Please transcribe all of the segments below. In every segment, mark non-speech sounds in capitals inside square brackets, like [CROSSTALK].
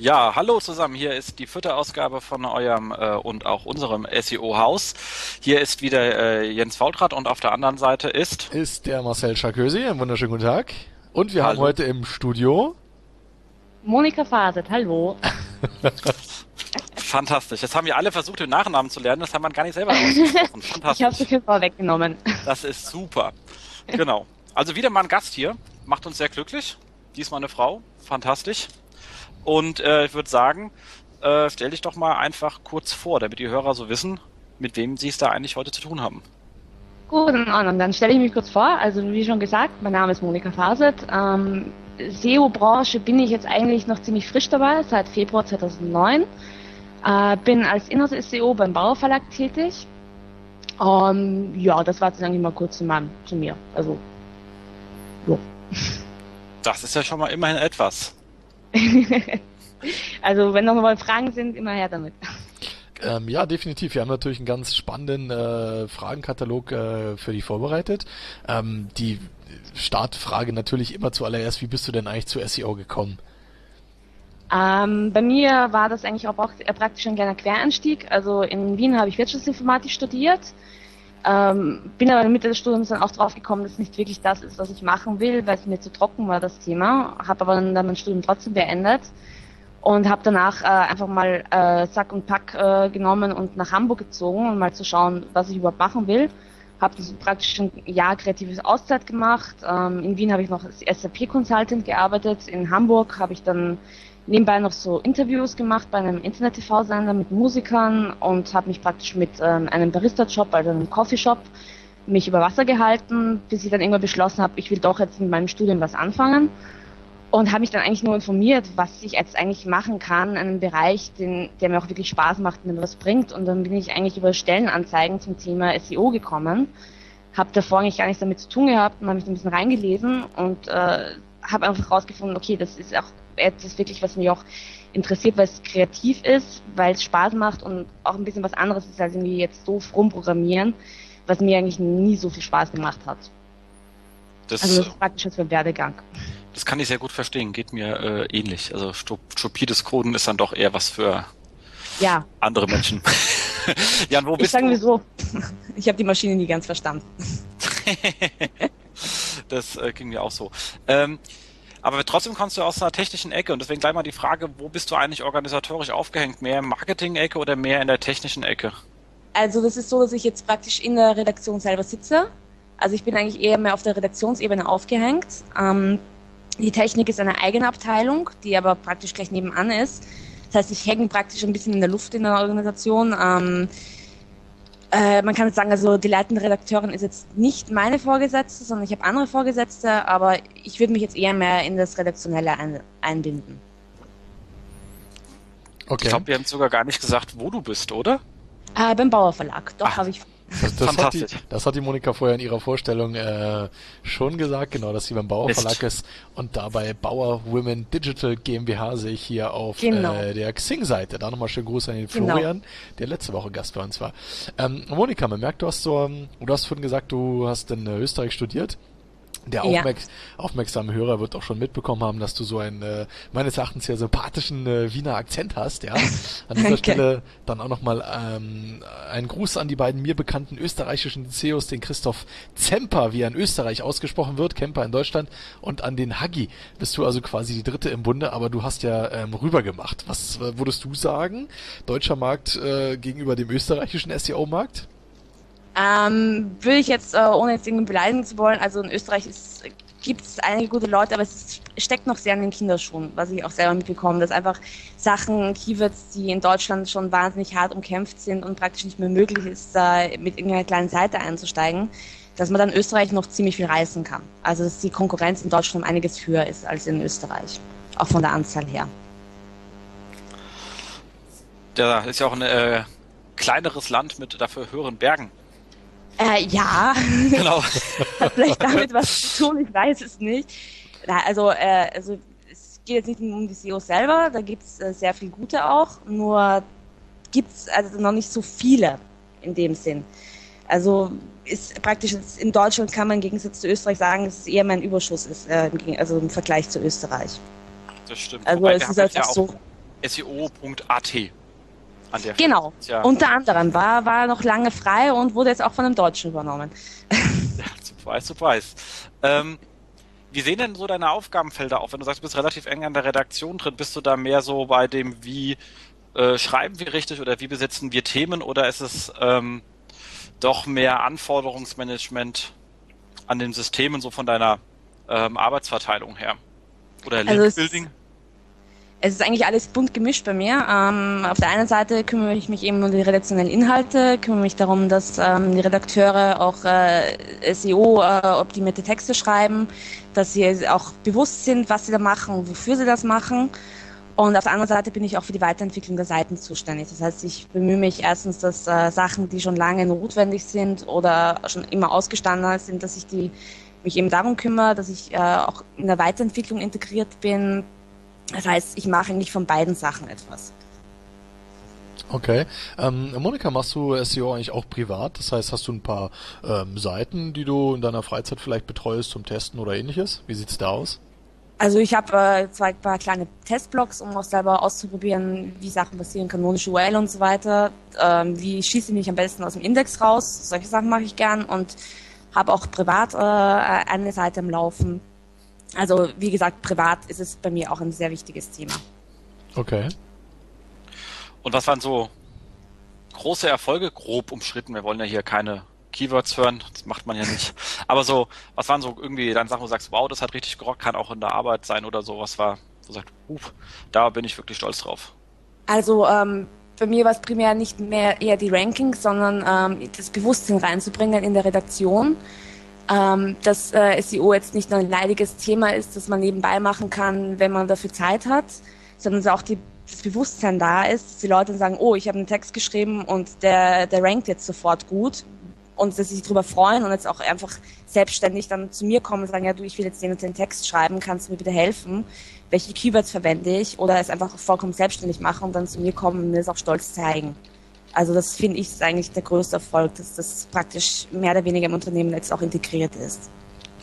Ja, hallo zusammen. Hier ist die vierte Ausgabe von eurem äh, und auch unserem SEO-Haus. Hier ist wieder äh, Jens Faultrat und auf der anderen Seite ist... Ist der Marcel Charkösi. Einen wunderschönen guten Tag. Und wir hallo. haben heute im Studio... Monika Faset, hallo. [LAUGHS] Fantastisch. Jetzt haben wir alle versucht, den Nachnamen zu lernen. Das haben wir gar nicht selber ausgesprochen. [LAUGHS] Fantastisch. ich habe es vorweggenommen. Das ist super. Genau. Also wieder mal ein Gast hier. Macht uns sehr glücklich. Diesmal eine Frau. Fantastisch. Und äh, ich würde sagen, äh, stell dich doch mal einfach kurz vor, damit die Hörer so wissen, mit wem sie es da eigentlich heute zu tun haben. Gut, in Ordnung. Dann stelle ich mich kurz vor. Also wie schon gesagt, mein Name ist Monika Faset. Ähm, SEO-Branche bin ich jetzt eigentlich noch ziemlich frisch dabei, seit Februar 2009. Äh, bin als Inhouse-SEO beim Bauer Verlag tätig. Ähm, ja, das war jetzt eigentlich mal kurz zu, meinem, zu mir. Also, ja. Das ist ja schon mal immerhin etwas. [LAUGHS] also wenn noch mal Fragen sind, immer her damit. Ähm, ja, definitiv. Wir haben natürlich einen ganz spannenden äh, Fragenkatalog äh, für dich vorbereitet. Ähm, die Startfrage natürlich immer zuallererst, wie bist du denn eigentlich zu SEO gekommen? Ähm, bei mir war das eigentlich auch, auch praktisch ein kleiner Quereinstieg. Also in Wien habe ich Wirtschaftsinformatik studiert ähm, bin aber in der Mitte des Studiums dann auch drauf gekommen, dass es nicht wirklich das ist, was ich machen will, weil es mir zu trocken war, das Thema. Habe aber dann, mein Studium trotzdem beendet und habe danach äh, einfach mal äh, Sack und Pack äh, genommen und nach Hamburg gezogen, um mal zu schauen, was ich überhaupt machen will. Habe praktisch ein Jahr kreatives Auszeit gemacht. Ähm, in Wien habe ich noch als SAP-Consultant gearbeitet. In Hamburg habe ich dann nebenbei noch so Interviews gemacht bei einem Internet-TV-Sender mit Musikern und habe mich praktisch mit ähm, einem Barista-Job, also einem Coffeeshop, mich über Wasser gehalten, bis ich dann irgendwann beschlossen habe, ich will doch jetzt mit meinem Studium was anfangen und habe mich dann eigentlich nur informiert, was ich jetzt eigentlich machen kann, in einem Bereich, den, der mir auch wirklich Spaß macht, mir was bringt. Und dann bin ich eigentlich über Stellenanzeigen zum Thema SEO gekommen, habe davor eigentlich gar nichts damit zu tun gehabt und habe mich ein bisschen reingelesen und äh, habe einfach herausgefunden, okay, das ist auch etwas wirklich, was mich auch interessiert, weil es kreativ ist, weil es Spaß macht und auch ein bisschen was anderes ist als irgendwie jetzt so rumprogrammieren, was mir eigentlich nie so viel Spaß gemacht hat. Das, also das ist praktisch als Werdegang. Das kann ich sehr gut verstehen, geht mir äh, ähnlich. Also stupides Coden ist dann doch eher was für ja. andere Menschen. [LAUGHS] Jan, wo bist [LAUGHS] ich sagen wir so, ich habe die Maschine nie ganz verstanden. [LAUGHS] das äh, ging mir auch so. Ähm, aber trotzdem kommst du aus einer technischen Ecke und deswegen gleich mal die Frage, wo bist du eigentlich organisatorisch aufgehängt? Mehr Marketing-Ecke oder mehr in der technischen Ecke? Also das ist so, dass ich jetzt praktisch in der Redaktion selber sitze. Also ich bin eigentlich eher mehr auf der Redaktionsebene aufgehängt. Ähm, die Technik ist eine eigene Abteilung, die aber praktisch gleich nebenan ist. Das heißt, ich hänge praktisch ein bisschen in der Luft in der Organisation. Ähm, äh, man kann jetzt sagen, also die leitende Redakteurin ist jetzt nicht meine Vorgesetzte, sondern ich habe andere Vorgesetzte, aber ich würde mich jetzt eher mehr in das Redaktionelle ein, einbinden. Okay. Ich glaube, wir haben sogar gar nicht gesagt, wo du bist, oder? Äh, beim Bauer Verlag. Doch, habe ich das, das, hat die, das, hat die, Monika vorher in ihrer Vorstellung äh, schon gesagt, genau, dass sie beim Bauer Verlag ist und dabei Bauer Women Digital GmbH sehe ich hier auf genau. äh, der Xing-Seite. Da nochmal schönen Gruß an den genau. Florian, der letzte Woche Gast bei uns war. Ähm, Monika, man merkt, du hast so, du hast vorhin gesagt, du hast in Österreich studiert. Der aufmerks ja. aufmerksame Hörer wird auch schon mitbekommen haben, dass du so einen äh, meines Erachtens sehr sympathischen äh, Wiener Akzent hast. Ja, an dieser. [LAUGHS] Stelle dann auch nochmal ähm, ein Gruß an die beiden mir bekannten österreichischen CEOs, den Christoph Zemper, wie er in Österreich ausgesprochen wird, Kemper in Deutschland, und an den Hagi. Bist du also quasi die Dritte im Bunde, aber du hast ja ähm, rübergemacht. Was äh, würdest du sagen? Deutscher Markt äh, gegenüber dem österreichischen SEO-Markt? Ähm, würde ich jetzt, äh, ohne jetzt irgendwie beleidigen zu wollen, also in Österreich gibt es einige gute Leute, aber es steckt noch sehr in den Kinderschuhen, was ich auch selber mitbekomme, dass einfach Sachen, Keywords, die in Deutschland schon wahnsinnig hart umkämpft sind und praktisch nicht mehr möglich ist, da mit irgendeiner kleinen Seite einzusteigen, dass man dann Österreich noch ziemlich viel reißen kann. Also dass die Konkurrenz in Deutschland einiges höher ist als in Österreich, auch von der Anzahl her. Da ist ja auch ein äh, kleineres Land mit dafür höheren Bergen. Äh, ja. [LAUGHS] Genau. Hat [LAUGHS] vielleicht damit was zu tun, ich weiß es nicht. Also, äh, also es geht jetzt nicht um die SEO selber, da gibt es äh, sehr viel gute auch, nur gibt es also noch nicht so viele in dem Sinn. Also ist praktisch in Deutschland kann man im Gegensatz zu Österreich sagen, dass es eher mein Überschuss ist, äh, also im Vergleich zu Österreich. Das stimmt. Also Wobei, es ist einfach ja so. SEO.at. An der genau, ja. unter anderem war, war noch lange frei und wurde jetzt auch von einem Deutschen übernommen. [LAUGHS] ja, surprise, surprise. Ähm, wie sehen denn so deine Aufgabenfelder auf? Wenn du sagst, du bist relativ eng an der Redaktion drin, bist du da mehr so bei dem, wie äh, schreiben wir richtig oder wie besetzen wir Themen oder ist es ähm, doch mehr Anforderungsmanagement an den Systemen so von deiner ähm, Arbeitsverteilung her? Oder also Link-Building? Es ist eigentlich alles bunt gemischt bei mir. Ähm, auf der einen Seite kümmere ich mich eben um die redaktionellen Inhalte, kümmere mich darum, dass ähm, die Redakteure auch äh, SEO-optimierte äh, Texte schreiben, dass sie auch bewusst sind, was sie da machen und wofür sie das machen. Und auf der anderen Seite bin ich auch für die Weiterentwicklung der Seiten zuständig. Das heißt, ich bemühe mich erstens, dass äh, Sachen, die schon lange notwendig sind oder schon immer ausgestanden sind, dass ich die mich eben darum kümmere, dass ich äh, auch in der Weiterentwicklung integriert bin, das heißt, ich mache nicht von beiden Sachen etwas. Okay. Ähm, Monika, machst du SEO eigentlich auch privat? Das heißt, hast du ein paar ähm, Seiten, die du in deiner Freizeit vielleicht betreust zum Testen oder ähnliches? Wie sieht's da aus? Also ich habe äh, zwei paar kleine Testblogs, um auch selber auszuprobieren, wie Sachen passieren, kanonische URL und so weiter. Ähm, wie schieße ich mich am besten aus dem Index raus? Solche Sachen mache ich gern und habe auch privat äh, eine Seite im Laufen, also wie gesagt, privat ist es bei mir auch ein sehr wichtiges Thema. Okay. Und was waren so große Erfolge, grob umschritten? Wir wollen ja hier keine Keywords hören, das macht man ja nicht. Aber so, was waren so irgendwie dann Sachen, wo du sagst, wow, das hat richtig gerockt, kann auch in der Arbeit sein oder so, was war, wo du sagst, uh, da bin ich wirklich stolz drauf. Also ähm, bei mir war es primär nicht mehr eher die Rankings, sondern ähm, das Bewusstsein reinzubringen in der Redaktion ähm, dass äh, SEO jetzt nicht nur ein leidiges Thema ist, das man nebenbei machen kann, wenn man dafür Zeit hat, sondern dass auch die, das Bewusstsein da ist, dass die Leute sagen, oh, ich habe einen Text geschrieben und der, der rankt jetzt sofort gut und dass sie sich darüber freuen und jetzt auch einfach selbstständig dann zu mir kommen und sagen, ja du, ich will jetzt den und den Text schreiben, kannst du mir bitte helfen? Welche Keywords verwende ich? Oder es einfach vollkommen selbstständig machen und dann zu mir kommen und mir das auch stolz zeigen. Also das finde ich eigentlich der größte Erfolg, dass das praktisch mehr oder weniger im Unternehmen jetzt auch integriert ist.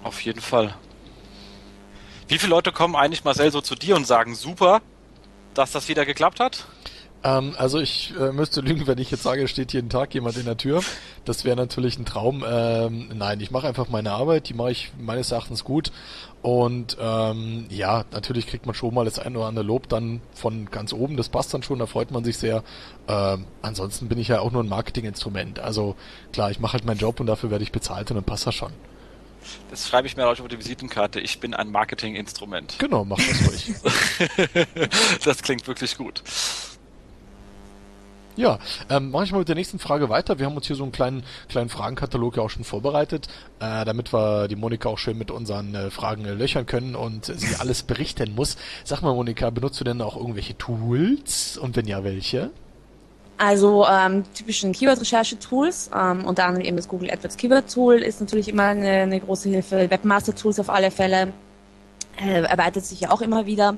Auf jeden Fall. Wie viele Leute kommen eigentlich Marcel so zu dir und sagen, super, dass das wieder geklappt hat? Ähm, also ich äh, müsste lügen, wenn ich jetzt sage, es steht jeden Tag jemand in der Tür. Das wäre natürlich ein Traum. Ähm, nein, ich mache einfach meine Arbeit, die mache ich meines Erachtens gut. Und ähm, ja, natürlich kriegt man schon mal das ein oder andere Lob dann von ganz oben. Das passt dann schon, da freut man sich sehr. Ähm, ansonsten bin ich ja auch nur ein Marketinginstrument. Also klar, ich mache halt meinen Job und dafür werde ich bezahlt und dann passt das schon. Das schreibe ich mir auch auf die Visitenkarte. Ich bin ein Marketinginstrument. Genau, mach das ruhig. [LAUGHS] das klingt wirklich gut. Ja, ähm, mache ich mal mit der nächsten Frage weiter. Wir haben uns hier so einen kleinen, kleinen Fragenkatalog ja auch schon vorbereitet, äh, damit wir die Monika auch schön mit unseren äh, Fragen äh, löchern können und sie alles berichten muss. Sag mal, Monika, benutzt du denn auch irgendwelche Tools und wenn ja, welche? Also ähm, typischen Keyword-Recherche-Tools, ähm, unter anderem eben das Google AdWords Keyword-Tool ist natürlich immer eine, eine große Hilfe. Webmaster-Tools auf alle Fälle äh, erweitert sich ja auch immer wieder.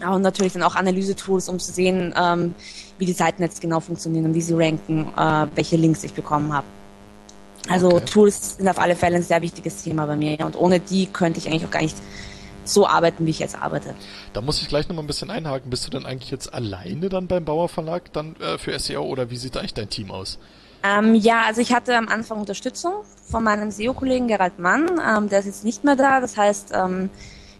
Und natürlich dann auch Analyse-Tools, um zu sehen, ähm, wie die Seiten jetzt genau funktionieren und wie sie ranken, äh, welche Links ich bekommen habe. Also okay. Tools sind auf alle Fälle ein sehr wichtiges Thema bei mir. Und ohne die könnte ich eigentlich auch gar nicht so arbeiten, wie ich jetzt arbeite. Da muss ich gleich nochmal ein bisschen einhaken. Bist du denn eigentlich jetzt alleine dann beim Bauer Verlag dann äh, für SEO oder wie sieht eigentlich dein Team aus? Ähm, ja, also ich hatte am Anfang Unterstützung von meinem SEO-Kollegen Gerald Mann. Ähm, der ist jetzt nicht mehr da. Das heißt, ähm,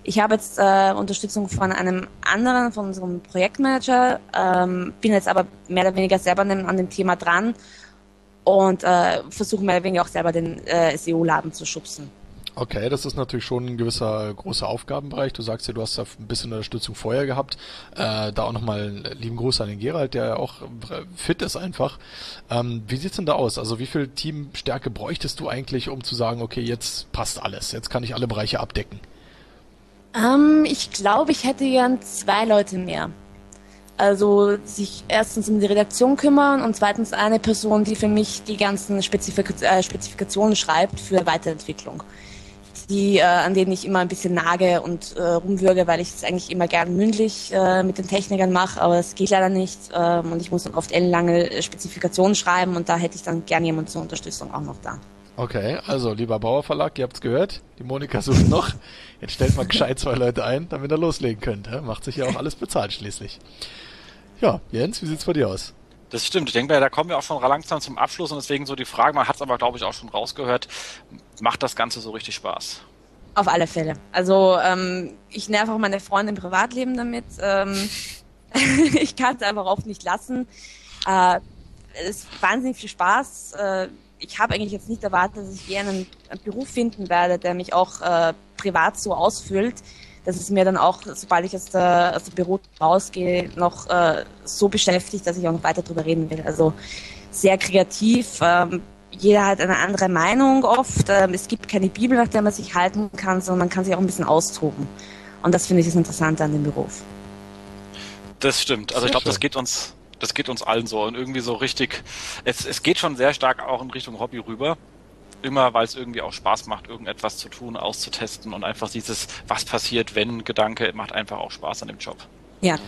ich habe jetzt äh, Unterstützung von einem anderen, von unserem Projektmanager, ähm, bin jetzt aber mehr oder weniger selber an dem Thema dran und äh, versuche mehr oder weniger auch selber den äh, SEO-Laden zu schubsen. Okay, das ist natürlich schon ein gewisser großer Aufgabenbereich. Du sagst ja, du hast da ein bisschen Unterstützung vorher gehabt. Äh, da auch nochmal einen lieben Gruß an den Gerald, der ja auch fit ist einfach. Ähm, wie sieht's denn da aus? Also wie viel Teamstärke bräuchtest du eigentlich, um zu sagen, okay, jetzt passt alles, jetzt kann ich alle Bereiche abdecken? Ähm, ich glaube, ich hätte gern zwei Leute mehr. Also sich erstens um die Redaktion kümmern und zweitens eine Person, die für mich die ganzen Spezifik äh, Spezifikationen schreibt für Weiterentwicklung. Die, äh, an denen ich immer ein bisschen nage und äh, rumwürge, weil ich es eigentlich immer gern mündlich äh, mit den Technikern mache, aber es geht leider nicht ähm, und ich muss dann oft ellenlange Spezifikationen schreiben und da hätte ich dann gern jemand zur Unterstützung auch noch da. Okay, also lieber Bauer Verlag, ihr habt's gehört, die Monika sucht noch. Jetzt stellt mal gescheit zwei Leute ein, damit er loslegen könnt. Macht sich ja auch alles bezahlt schließlich. Ja, Jens, wie sieht's bei dir aus? Das stimmt. Ich denke, da kommen wir auch schon langsam zum Abschluss und deswegen so die Frage, man hat es aber, glaube ich, auch schon rausgehört, macht das Ganze so richtig Spaß? Auf alle Fälle. Also ähm, ich nerv auch meine Freunde im Privatleben damit. Ähm, [LAUGHS] ich kann es einfach oft nicht lassen. Äh, es ist wahnsinnig viel Spaß. Äh, ich habe eigentlich jetzt nicht erwartet, dass ich je einen, einen Beruf finden werde, der mich auch äh, privat so ausfüllt dass es mir dann auch, sobald ich aus der, aus dem Büro rausgehe, noch äh, so beschäftigt, dass ich auch noch weiter drüber reden will. Also sehr kreativ. Ähm, jeder hat eine andere Meinung oft. Ähm, es gibt keine Bibel, nach der man sich halten kann, sondern man kann sich auch ein bisschen austoben. Und das finde ich das Interessante an dem Beruf. Das stimmt. Also ich glaube, das geht uns, das geht uns allen so und irgendwie so richtig. Es, es geht schon sehr stark auch in Richtung Hobby rüber immer, weil es irgendwie auch Spaß macht, irgendetwas zu tun, auszutesten und einfach dieses, was passiert, wenn Gedanke, macht einfach auch Spaß an dem Job. Ja.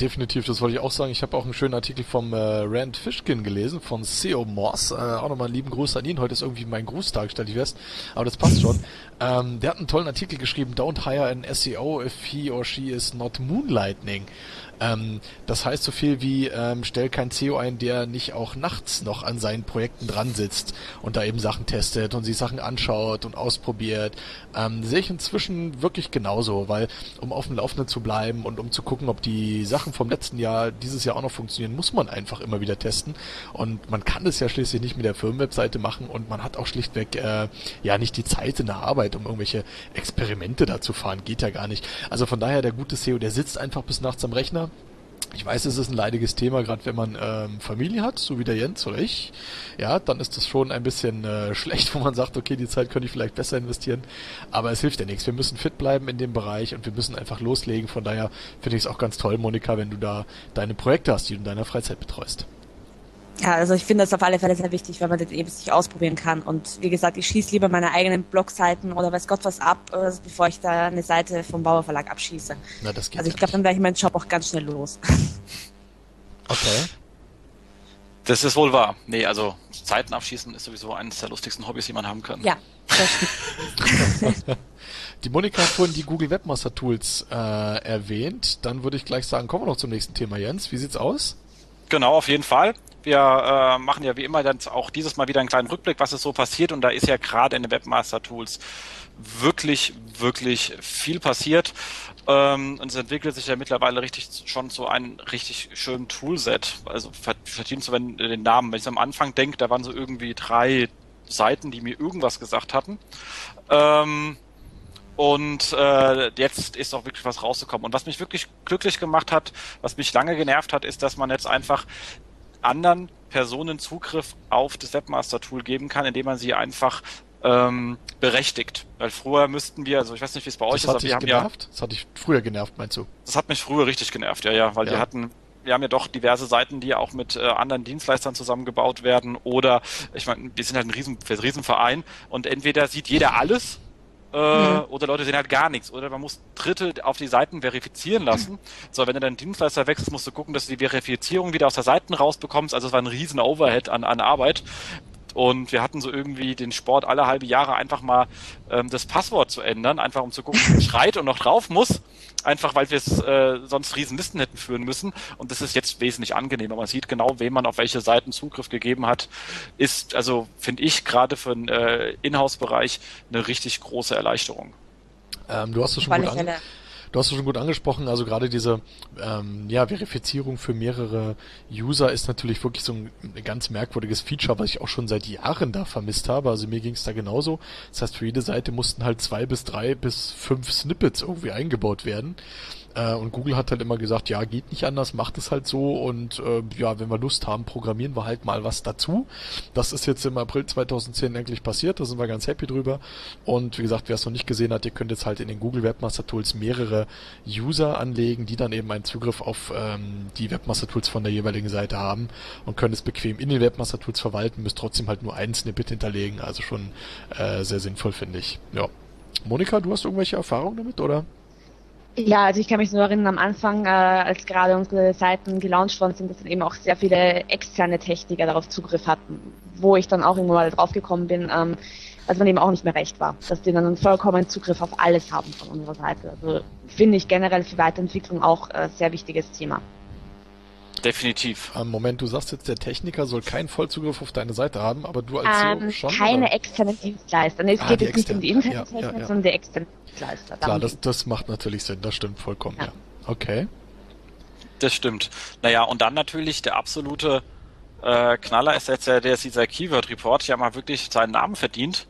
Definitiv, das wollte ich auch sagen. Ich habe auch einen schönen Artikel vom äh, Rand Fishkin gelesen, von Theo Moss. Äh, auch nochmal einen lieben Gruß an ihn. Heute ist irgendwie mein Grußtag, stelle ich fest. Aber das passt schon. Ähm, der hat einen tollen Artikel geschrieben, Don't hire an SEO if he or she is not moonlightning. Ähm, das heißt so viel wie, ähm, stell kein CEO ein, der nicht auch nachts noch an seinen Projekten dran sitzt und da eben Sachen testet und sich Sachen anschaut und ausprobiert. Ähm, sehe ich inzwischen wirklich genauso, weil um auf dem Laufenden zu bleiben und um zu gucken, ob die Sachen vom letzten Jahr dieses Jahr auch noch funktionieren, muss man einfach immer wieder testen. Und man kann es ja schließlich nicht mit der Firmenwebseite machen und man hat auch schlichtweg äh, ja nicht die Zeit in der Arbeit, um irgendwelche Experimente da zu fahren. Geht ja gar nicht. Also von daher, der gute SEO, der sitzt einfach bis nachts am Rechner ich weiß, es ist ein leidiges Thema, gerade wenn man ähm, Familie hat, so wie der Jens oder ich. Ja, dann ist das schon ein bisschen äh, [LAUGHS] schlecht, wo man sagt, okay, die Zeit könnte ich vielleicht besser investieren. Aber es hilft ja nichts. Wir müssen fit bleiben in dem Bereich und wir müssen einfach loslegen. Von daher finde ich es auch ganz toll, Monika, wenn du da deine Projekte hast, die du in deiner Freizeit betreust. Ja, also ich finde das auf alle Fälle sehr wichtig, weil man das eben sich ausprobieren kann. Und wie gesagt, ich schieße lieber meine eigenen Blogseiten oder weiß Gott was ab, äh, bevor ich da eine Seite vom Bauer Verlag abschieße. Na, das geht also ich glaube, dann werde ich meinen Job auch ganz schnell los. [LAUGHS] Okay. Das ist wohl wahr. Nee, also Seiten abschießen ist sowieso eines der lustigsten Hobbys, die man haben kann. Ja, [LAUGHS] Die Monika hat vorhin die Google Webmaster Tools äh, erwähnt. Dann würde ich gleich sagen, kommen wir noch zum nächsten Thema, Jens. Wie sieht's aus? Genau, auf jeden Fall. Wir äh, machen ja wie immer dann auch dieses Mal wieder einen kleinen Rückblick, was ist so passiert. Und da ist ja gerade in den Webmaster Tools wirklich, wirklich viel passiert. Ähm, und es entwickelt sich ja mittlerweile richtig schon so ein richtig schönen Toolset. Also verdient so wenn den Namen. Wenn ich am Anfang denke, da waren so irgendwie drei Seiten, die mir irgendwas gesagt hatten. Ähm, und äh, jetzt ist auch wirklich was rausgekommen. Und was mich wirklich glücklich gemacht hat, was mich lange genervt hat, ist, dass man jetzt einfach anderen Personen Zugriff auf das Webmaster-Tool geben kann, indem man sie einfach ähm, berechtigt. Weil früher müssten wir, also ich weiß nicht, wie es bei euch das ist, aber wir haben genervt? ja. Das hat dich früher genervt, meinst du? Das hat mich früher richtig genervt, ja, ja, weil ja. wir hatten wir haben ja doch diverse Seiten, die auch mit äh, anderen Dienstleistern zusammengebaut werden oder ich meine, wir sind halt ein Riesen, Riesenverein und entweder sieht jeder alles äh, mhm. Oder Leute sehen halt gar nichts. Oder man muss Dritte auf die Seiten verifizieren lassen. Mhm. So, wenn du deinen Dienstleister wechselst, musst du gucken, dass du die Verifizierung wieder aus der Seiten rausbekommst. Also es war ein riesen Overhead an, an Arbeit. Und wir hatten so irgendwie den Sport alle halbe Jahre einfach mal ähm, das Passwort zu ändern, einfach um zu gucken, wer [LAUGHS] schreit und noch drauf muss. Einfach weil wir es äh, sonst Riesenlisten hätten führen müssen. Und das ist jetzt wesentlich angenehmer. Man sieht genau, wem man auf welche Seiten Zugriff gegeben hat. Ist, also finde ich gerade für den äh, Inhouse-Bereich eine richtig große Erleichterung. Ähm, du hast es schon gut angesprochen. Du hast es schon gut angesprochen, also gerade diese ähm, ja, Verifizierung für mehrere User ist natürlich wirklich so ein, ganz merkwürdiges Feature, was ich auch schon seit Jahren da vermisst habe. Also mir ging es da genauso. Das heißt, für jede Seite mussten halt zwei bis drei bis fünf Snippets irgendwie eingebaut werden. Äh, und Google hat halt immer gesagt, ja, geht nicht anders, macht es halt so und äh, ja, wenn wir Lust haben, programmieren wir halt mal was dazu. Das ist jetzt im April 2010 endlich passiert, da sind wir ganz happy drüber. Und wie gesagt, wer es noch nicht gesehen hat, ihr könnt jetzt halt in den Google Webmaster Tools mehrere User anlegen, die dann eben einen Zugriff auf ähm, die Webmaster Tools von der jeweiligen Seite haben und können es bequem in den Webmaster Tools verwalten, müsst trotzdem halt nur ein Snippet hinterlegen, also schon äh, sehr sinnvoll, finde ich. Ja. Monika, du hast irgendwelche Erfahrungen damit, oder? Ja, also ich kann mich nur erinnern, am Anfang, äh, als gerade unsere Seiten gelauncht worden sind, dass dann eben auch sehr viele externe Techniker darauf Zugriff hatten, wo ich dann auch irgendwann mal drauf gekommen bin, ähm, dass man eben auch nicht mehr recht war, dass die dann einen vollkommen Zugriff auf alles haben von unserer Seite. Also finde ich generell für Weiterentwicklung auch ein äh, sehr wichtiges Thema. Definitiv. Ähm, Moment, du sagst jetzt, der Techniker soll keinen Vollzugriff auf deine Seite haben, aber du als ähm, CEO schon? Keine oder? externen Dienstleister. Es ah, geht jetzt nicht um die internen ja, Technik, ja, ja. sondern die externen Dienstleister. Klar, das, das macht natürlich Sinn, das stimmt vollkommen, ja. Okay. Das stimmt. Naja, und dann natürlich der absolute äh, Knaller ist jetzt ja der, dieser Keyword Report, ja mal wirklich seinen Namen verdient.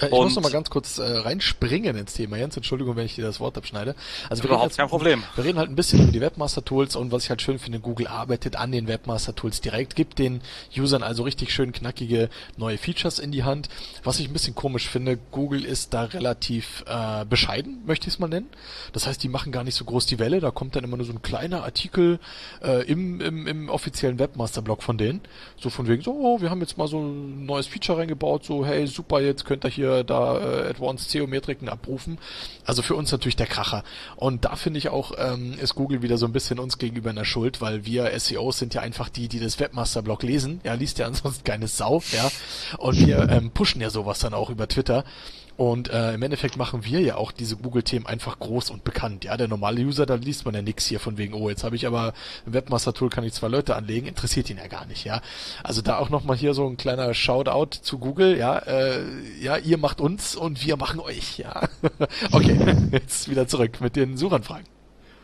Äh, ich und muss noch mal ganz kurz äh, reinspringen ins Thema, Jens. Entschuldigung, wenn ich dir das Wort abschneide. Also wir überhaupt jetzt, kein Problem. Wir reden halt ein bisschen über die Webmaster-Tools und was ich halt schön finde, Google arbeitet an den Webmaster-Tools direkt, gibt den Usern also richtig schön knackige neue Features in die Hand. Was ich ein bisschen komisch finde, Google ist da relativ äh, bescheiden, möchte ich es mal nennen. Das heißt, die machen gar nicht so groß die Welle. Da kommt dann immer nur so ein kleiner Artikel äh, im, im, im offiziellen Webmaster-Blog von denen. So von wegen, so, oh, wir haben jetzt mal so ein neues Feature reingebaut, so, hey, super, jetzt könnt ihr hier hier da äh, Advanced Geometriken abrufen. Also für uns natürlich der Kracher. Und da finde ich auch, ähm, ist Google wieder so ein bisschen uns gegenüber in der Schuld, weil wir SEOs sind ja einfach die, die das Webmaster-Blog lesen. Ja, liest ja [LAUGHS] ansonsten keine Sau, ja. Und wir ähm, pushen ja sowas dann auch über Twitter. Und äh, im Endeffekt machen wir ja auch diese Google-Themen einfach groß und bekannt. Ja, der normale User, da liest man ja nix hier von wegen, oh, jetzt habe ich aber ein Webmaster-Tool, kann ich zwei Leute anlegen, interessiert ihn ja gar nicht, ja. Also da auch nochmal hier so ein kleiner Shoutout zu Google, ja, äh, ja, ihr macht uns und wir machen euch, ja. [LAUGHS] okay, [LAUGHS] jetzt wieder zurück mit den Suchanfragen.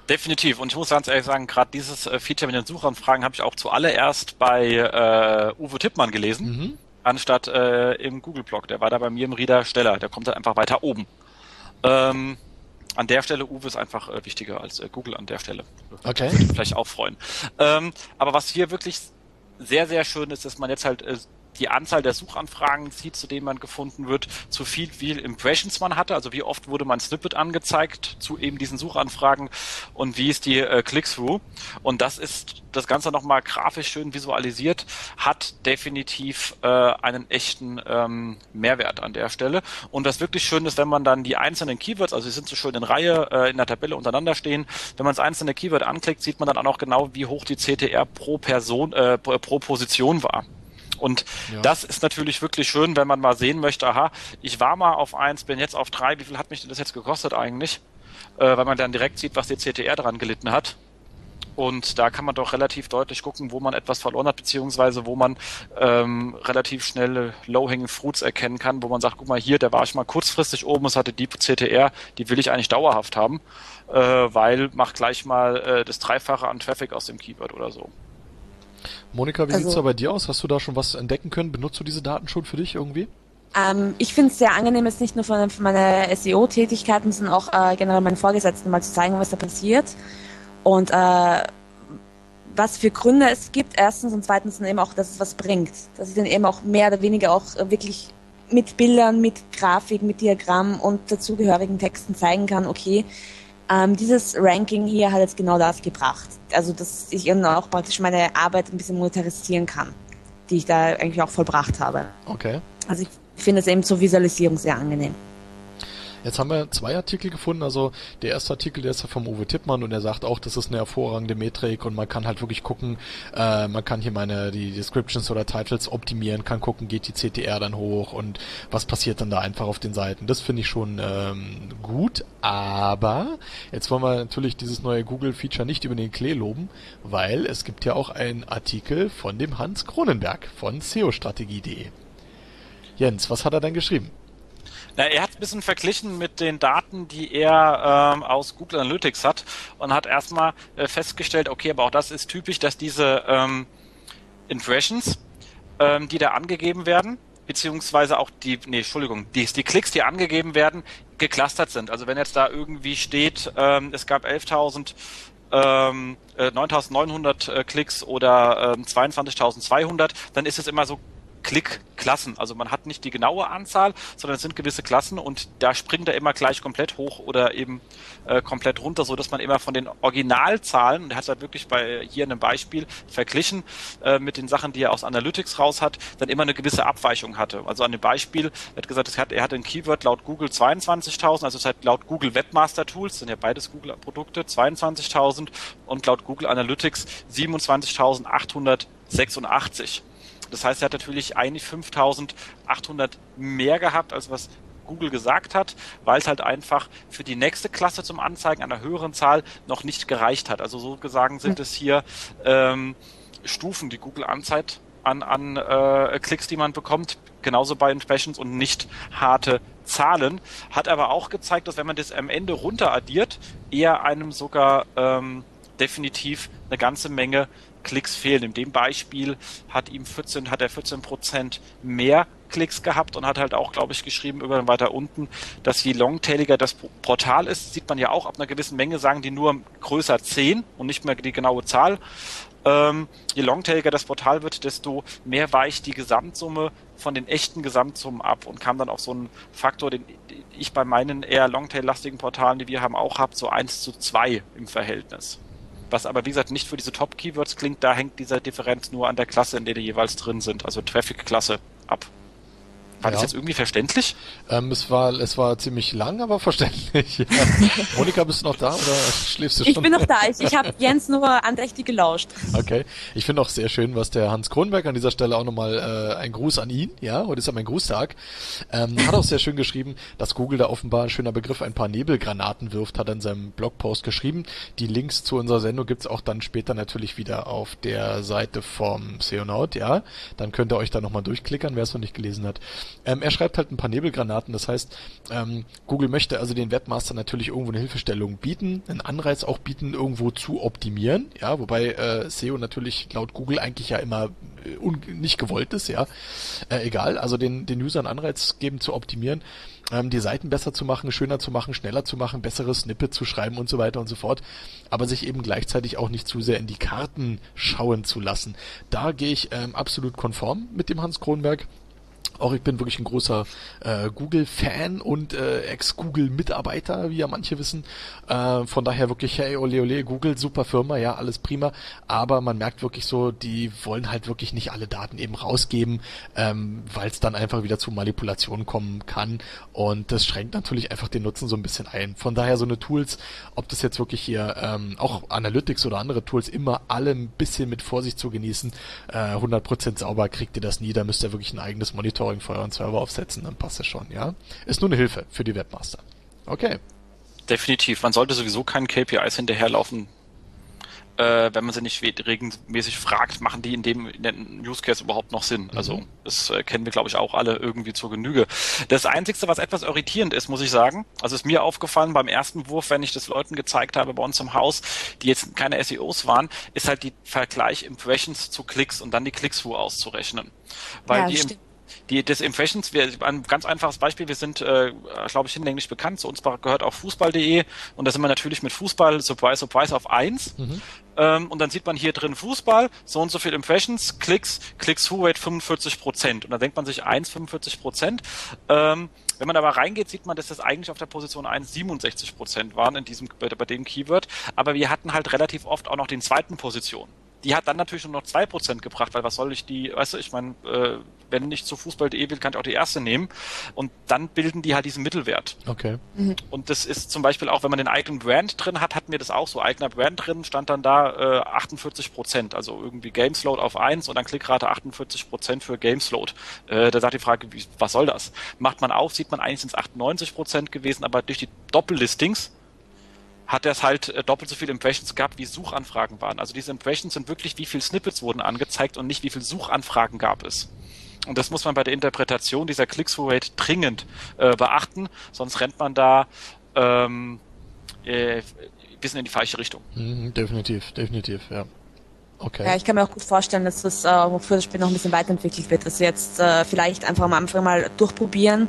Definitiv. Und ich muss ganz ehrlich sagen, gerade dieses äh, Feature mit den Suchanfragen habe ich auch zuallererst bei äh, Uwe Tippmann gelesen. Mhm anstatt äh, im Google-Blog. Der war da bei mir im Reader Steller. Der kommt dann einfach weiter oben. Ähm, an der Stelle Uwe ist einfach äh, wichtiger als äh, Google an der Stelle. Okay. Würde vielleicht auch freuen. Ähm, aber was hier wirklich sehr, sehr schön ist, dass man jetzt halt äh, die Anzahl der Suchanfragen sieht, zu denen man gefunden wird, zu viel, wie Impressions man hatte, also wie oft wurde man Snippet angezeigt zu eben diesen Suchanfragen und wie ist die äh, Click-Through. Und das ist das Ganze nochmal grafisch schön visualisiert, hat definitiv äh, einen echten ähm, Mehrwert an der Stelle. Und das wirklich schön ist, wenn man dann die einzelnen Keywords, also sie sind so schön in Reihe äh, in der Tabelle untereinander stehen, wenn man das einzelne Keyword anklickt, sieht man dann auch genau, wie hoch die CTR pro Person, äh, pro Position war. Und ja. das ist natürlich wirklich schön, wenn man mal sehen möchte, aha, ich war mal auf eins, bin jetzt auf drei, wie viel hat mich denn das jetzt gekostet eigentlich? Äh, weil man dann direkt sieht, was die CTR daran gelitten hat. Und da kann man doch relativ deutlich gucken, wo man etwas verloren hat, beziehungsweise wo man ähm, relativ schnell Low-Hanging Fruits erkennen kann, wo man sagt, guck mal hier, da war ich mal kurzfristig oben, es hatte die CTR, die will ich eigentlich dauerhaft haben, äh, weil macht gleich mal äh, das Dreifache an Traffic aus dem Keyword oder so. Monika, wie also, sieht's da bei dir aus? Hast du da schon was entdecken können? Benutzt du diese Daten schon für dich irgendwie? Ähm, ich finde es sehr angenehm, jetzt nicht nur von, von meiner SEO-Tätigkeiten, sondern auch äh, generell meinen Vorgesetzten mal zu zeigen, was da passiert. Und äh, was für Gründe es gibt, erstens und zweitens dann eben auch, dass es was bringt. Dass ich dann eben auch mehr oder weniger auch wirklich mit Bildern, mit Grafik, mit Diagramm und dazugehörigen Texten zeigen kann, okay, ähm, dieses Ranking hier hat jetzt genau das gebracht. Also, dass ich eben auch praktisch meine Arbeit ein bisschen monetarisieren kann, die ich da eigentlich auch vollbracht habe. Okay. Also ich finde es eben zur Visualisierung sehr angenehm. Jetzt haben wir zwei Artikel gefunden. Also der erste Artikel, der ist ja vom Uwe Tippmann und er sagt auch, das ist eine hervorragende Metrik und man kann halt wirklich gucken, äh, man kann hier meine die Descriptions oder Titles optimieren, kann gucken, geht die CTR dann hoch und was passiert dann da einfach auf den Seiten. Das finde ich schon ähm, gut, aber jetzt wollen wir natürlich dieses neue Google-Feature nicht über den Klee loben, weil es gibt ja auch einen Artikel von dem Hans Kronenberg von SEOstrategie.de. Jens, was hat er denn geschrieben? Na, er hat ein bisschen verglichen mit den Daten, die er ähm, aus Google Analytics hat und hat erstmal äh, festgestellt, okay, aber auch das ist typisch, dass diese ähm, Impressions, ähm, die da angegeben werden, beziehungsweise auch die, nee, Entschuldigung, die, die Klicks, die angegeben werden, geclustert sind. Also wenn jetzt da irgendwie steht, ähm, es gab 11.000 ähm, 9.900 äh, Klicks oder ähm, 22.200, dann ist es immer so Klickklassen. Also man hat nicht die genaue Anzahl, sondern es sind gewisse Klassen und da springt er immer gleich komplett hoch oder eben äh, komplett runter, so dass man immer von den Originalzahlen, und er hat halt wirklich bei hier in einem Beispiel verglichen äh, mit den Sachen, die er aus Analytics raus hat, dann immer eine gewisse Abweichung hatte. Also an dem Beispiel, er hat gesagt, er hat, er hat ein Keyword laut Google 22.000, also es hat laut Google Webmaster Tools, sind ja beides Google Produkte, 22.000 und laut Google Analytics 27.886. Das heißt, er hat natürlich eigentlich 5800 mehr gehabt, als was Google gesagt hat, weil es halt einfach für die nächste Klasse zum Anzeigen einer höheren Zahl noch nicht gereicht hat. Also so gesagt sind es hier ähm, Stufen, die Google anzeigt an, an äh, Klicks, die man bekommt, genauso bei Impressions und nicht harte Zahlen. Hat aber auch gezeigt, dass wenn man das am Ende runteraddiert, eher einem sogar ähm, definitiv eine ganze Menge Klicks fehlen. In dem Beispiel hat ihm 14, hat er 14 Prozent mehr Klicks gehabt und hat halt auch, glaube ich, geschrieben über weiter unten, dass je longtailiger das Portal ist, sieht man ja auch ab einer gewissen Menge, sagen die nur größer 10 und nicht mehr die genaue Zahl. Ähm, je longtailiger das Portal wird, desto mehr weicht die Gesamtsumme von den echten Gesamtsummen ab und kam dann auf so einen Faktor, den ich bei meinen eher longtail-lastigen Portalen, die wir haben, auch habe, so 1 zu 2 im Verhältnis. Was aber, wie gesagt, nicht für diese Top-Keywords klingt, da hängt diese Differenz nur an der Klasse, in der die jeweils drin sind, also Traffic-Klasse ab. War ja. das jetzt irgendwie verständlich? Ähm, es war, es war ziemlich lang, aber verständlich. [LAUGHS] Ja. Monika, bist du noch da oder schläfst du schon? Ich bin noch da. Ich, ich habe Jens nur andächtig gelauscht. Okay. Ich finde auch sehr schön, was der Hans Kronberg an dieser Stelle auch nochmal äh, ein Gruß an ihn. Ja, heute ist ja mein Grußtag. Ähm, hat auch sehr schön geschrieben, dass Google da offenbar ein schöner Begriff ein paar Nebelgranaten wirft, hat er in seinem Blogpost geschrieben. Die Links zu unserer Sendung gibt's auch dann später natürlich wieder auf der Seite vom Seonaut. Ja, dann könnt ihr euch da nochmal durchklickern, wer es noch nicht gelesen hat. Ähm, er schreibt halt ein paar Nebelgranaten, das heißt, ähm, Google möchte also den Webmaster natürlich irgendwo eine Hilfestellung bieten, einen Anreiz auch bieten, irgendwo zu optimieren, ja, wobei äh, SEO natürlich laut Google eigentlich ja immer äh, nicht gewollt ist, ja. Äh, egal, also den, den Usern Anreiz geben zu optimieren, ähm, die Seiten besser zu machen, schöner zu machen, schneller zu machen, bessere Snippet zu schreiben und so weiter und so fort, aber sich eben gleichzeitig auch nicht zu sehr in die Karten schauen zu lassen. Da gehe ich ähm, absolut konform mit dem Hans Kronberg. Auch ich bin wirklich ein großer äh, Google-Fan und äh, Ex-Google-Mitarbeiter, wie ja manche wissen. Äh, von daher wirklich, hey, ole ole, Google, super Firma, ja, alles prima. Aber man merkt wirklich so, die wollen halt wirklich nicht alle Daten eben rausgeben, ähm, weil es dann einfach wieder zu Manipulationen kommen kann. Und das schränkt natürlich einfach den Nutzen so ein bisschen ein. Von daher so eine Tools, ob das jetzt wirklich hier ähm, auch Analytics oder andere Tools, immer alle ein bisschen mit Vorsicht zu genießen. Äh, 100% sauber kriegt ihr das nie, da müsst ihr wirklich ein eigenes Monitor Monitoring für euren Server aufsetzen, dann passt das schon, ja. Ist nur eine Hilfe für die Webmaster. Okay. Definitiv. Man sollte sowieso keinen KPIs hinterherlaufen, äh, wenn man sie nicht regelmäßig fragt, machen die in dem, in dem Use Case überhaupt noch Sinn? Mhm. Also das äh, kennen wir, glaube ich, auch alle irgendwie zur Genüge. Das Einzige, was etwas irritierend ist, muss ich sagen, also ist mir aufgefallen beim ersten Wurf, wenn ich das Leuten gezeigt habe bei uns im Haus, die jetzt keine SEOs waren, ist halt die Vergleich Impressions zu Klicks und dann die Click-Through auszurechnen. Weil ja, die stimmt die des Impressions, wir, ein ganz einfaches Beispiel, wir sind, äh, glaube ich, hinlänglich bekannt, zu uns gehört auch Fußball.de und da sind wir natürlich mit Fußball, surprise, surprise, auf eins. Mhm. ähm, und dann sieht man hier drin Fußball, so und so viel Impressions, Klicks, Klicks-Who-Rate 45 Prozent. Und dann denkt man sich 1, 45 Prozent. Ähm, wenn man aber reingeht, sieht man, dass das eigentlich auf der Position 1 67 Prozent waren in diesem, bei, bei dem Keyword, aber wir hatten halt relativ oft auch noch den zweiten Position die hat dann natürlich nur noch 2% gebracht, weil was soll ich die, weißt du, ich meine, äh, wenn ich zu Fußball.de will, kann ich auch die erste nehmen. Und dann bilden die halt diesen Mittelwert. Okay. Mhm. Und das ist zum Beispiel auch, wenn man den eigenen Brand drin hat, hatten wir das auch so. Eigener Brand drin stand dann da äh, 48% Also irgendwie Gamesload auf 1 und dann Klickrate 48% für Gamesload. Äh, da sagt die Frage, wie, was soll das? Macht man auf, sieht man eigentlich sind es 98% gewesen, aber durch die Doppellistings hat er es halt äh, doppelt so viele Impressions gehabt, wie Suchanfragen waren. Also diese Impressions sind wirklich, wie viele Snippets wurden angezeigt und nicht, wie viele Suchanfragen gab es. Und das muss man bei der Interpretation dieser Click-Through-Rate dringend äh, beachten, sonst rennt man da ähm, äh, bisschen in die falsche Richtung. Mhm, definitiv, definitiv, ja. Okay. Ja, ich kann mir auch gut vorstellen, dass das, äh, wofür das Spiel noch ein bisschen weiterentwickelt wird, dass sie jetzt äh, vielleicht einfach am Anfang mal durchprobieren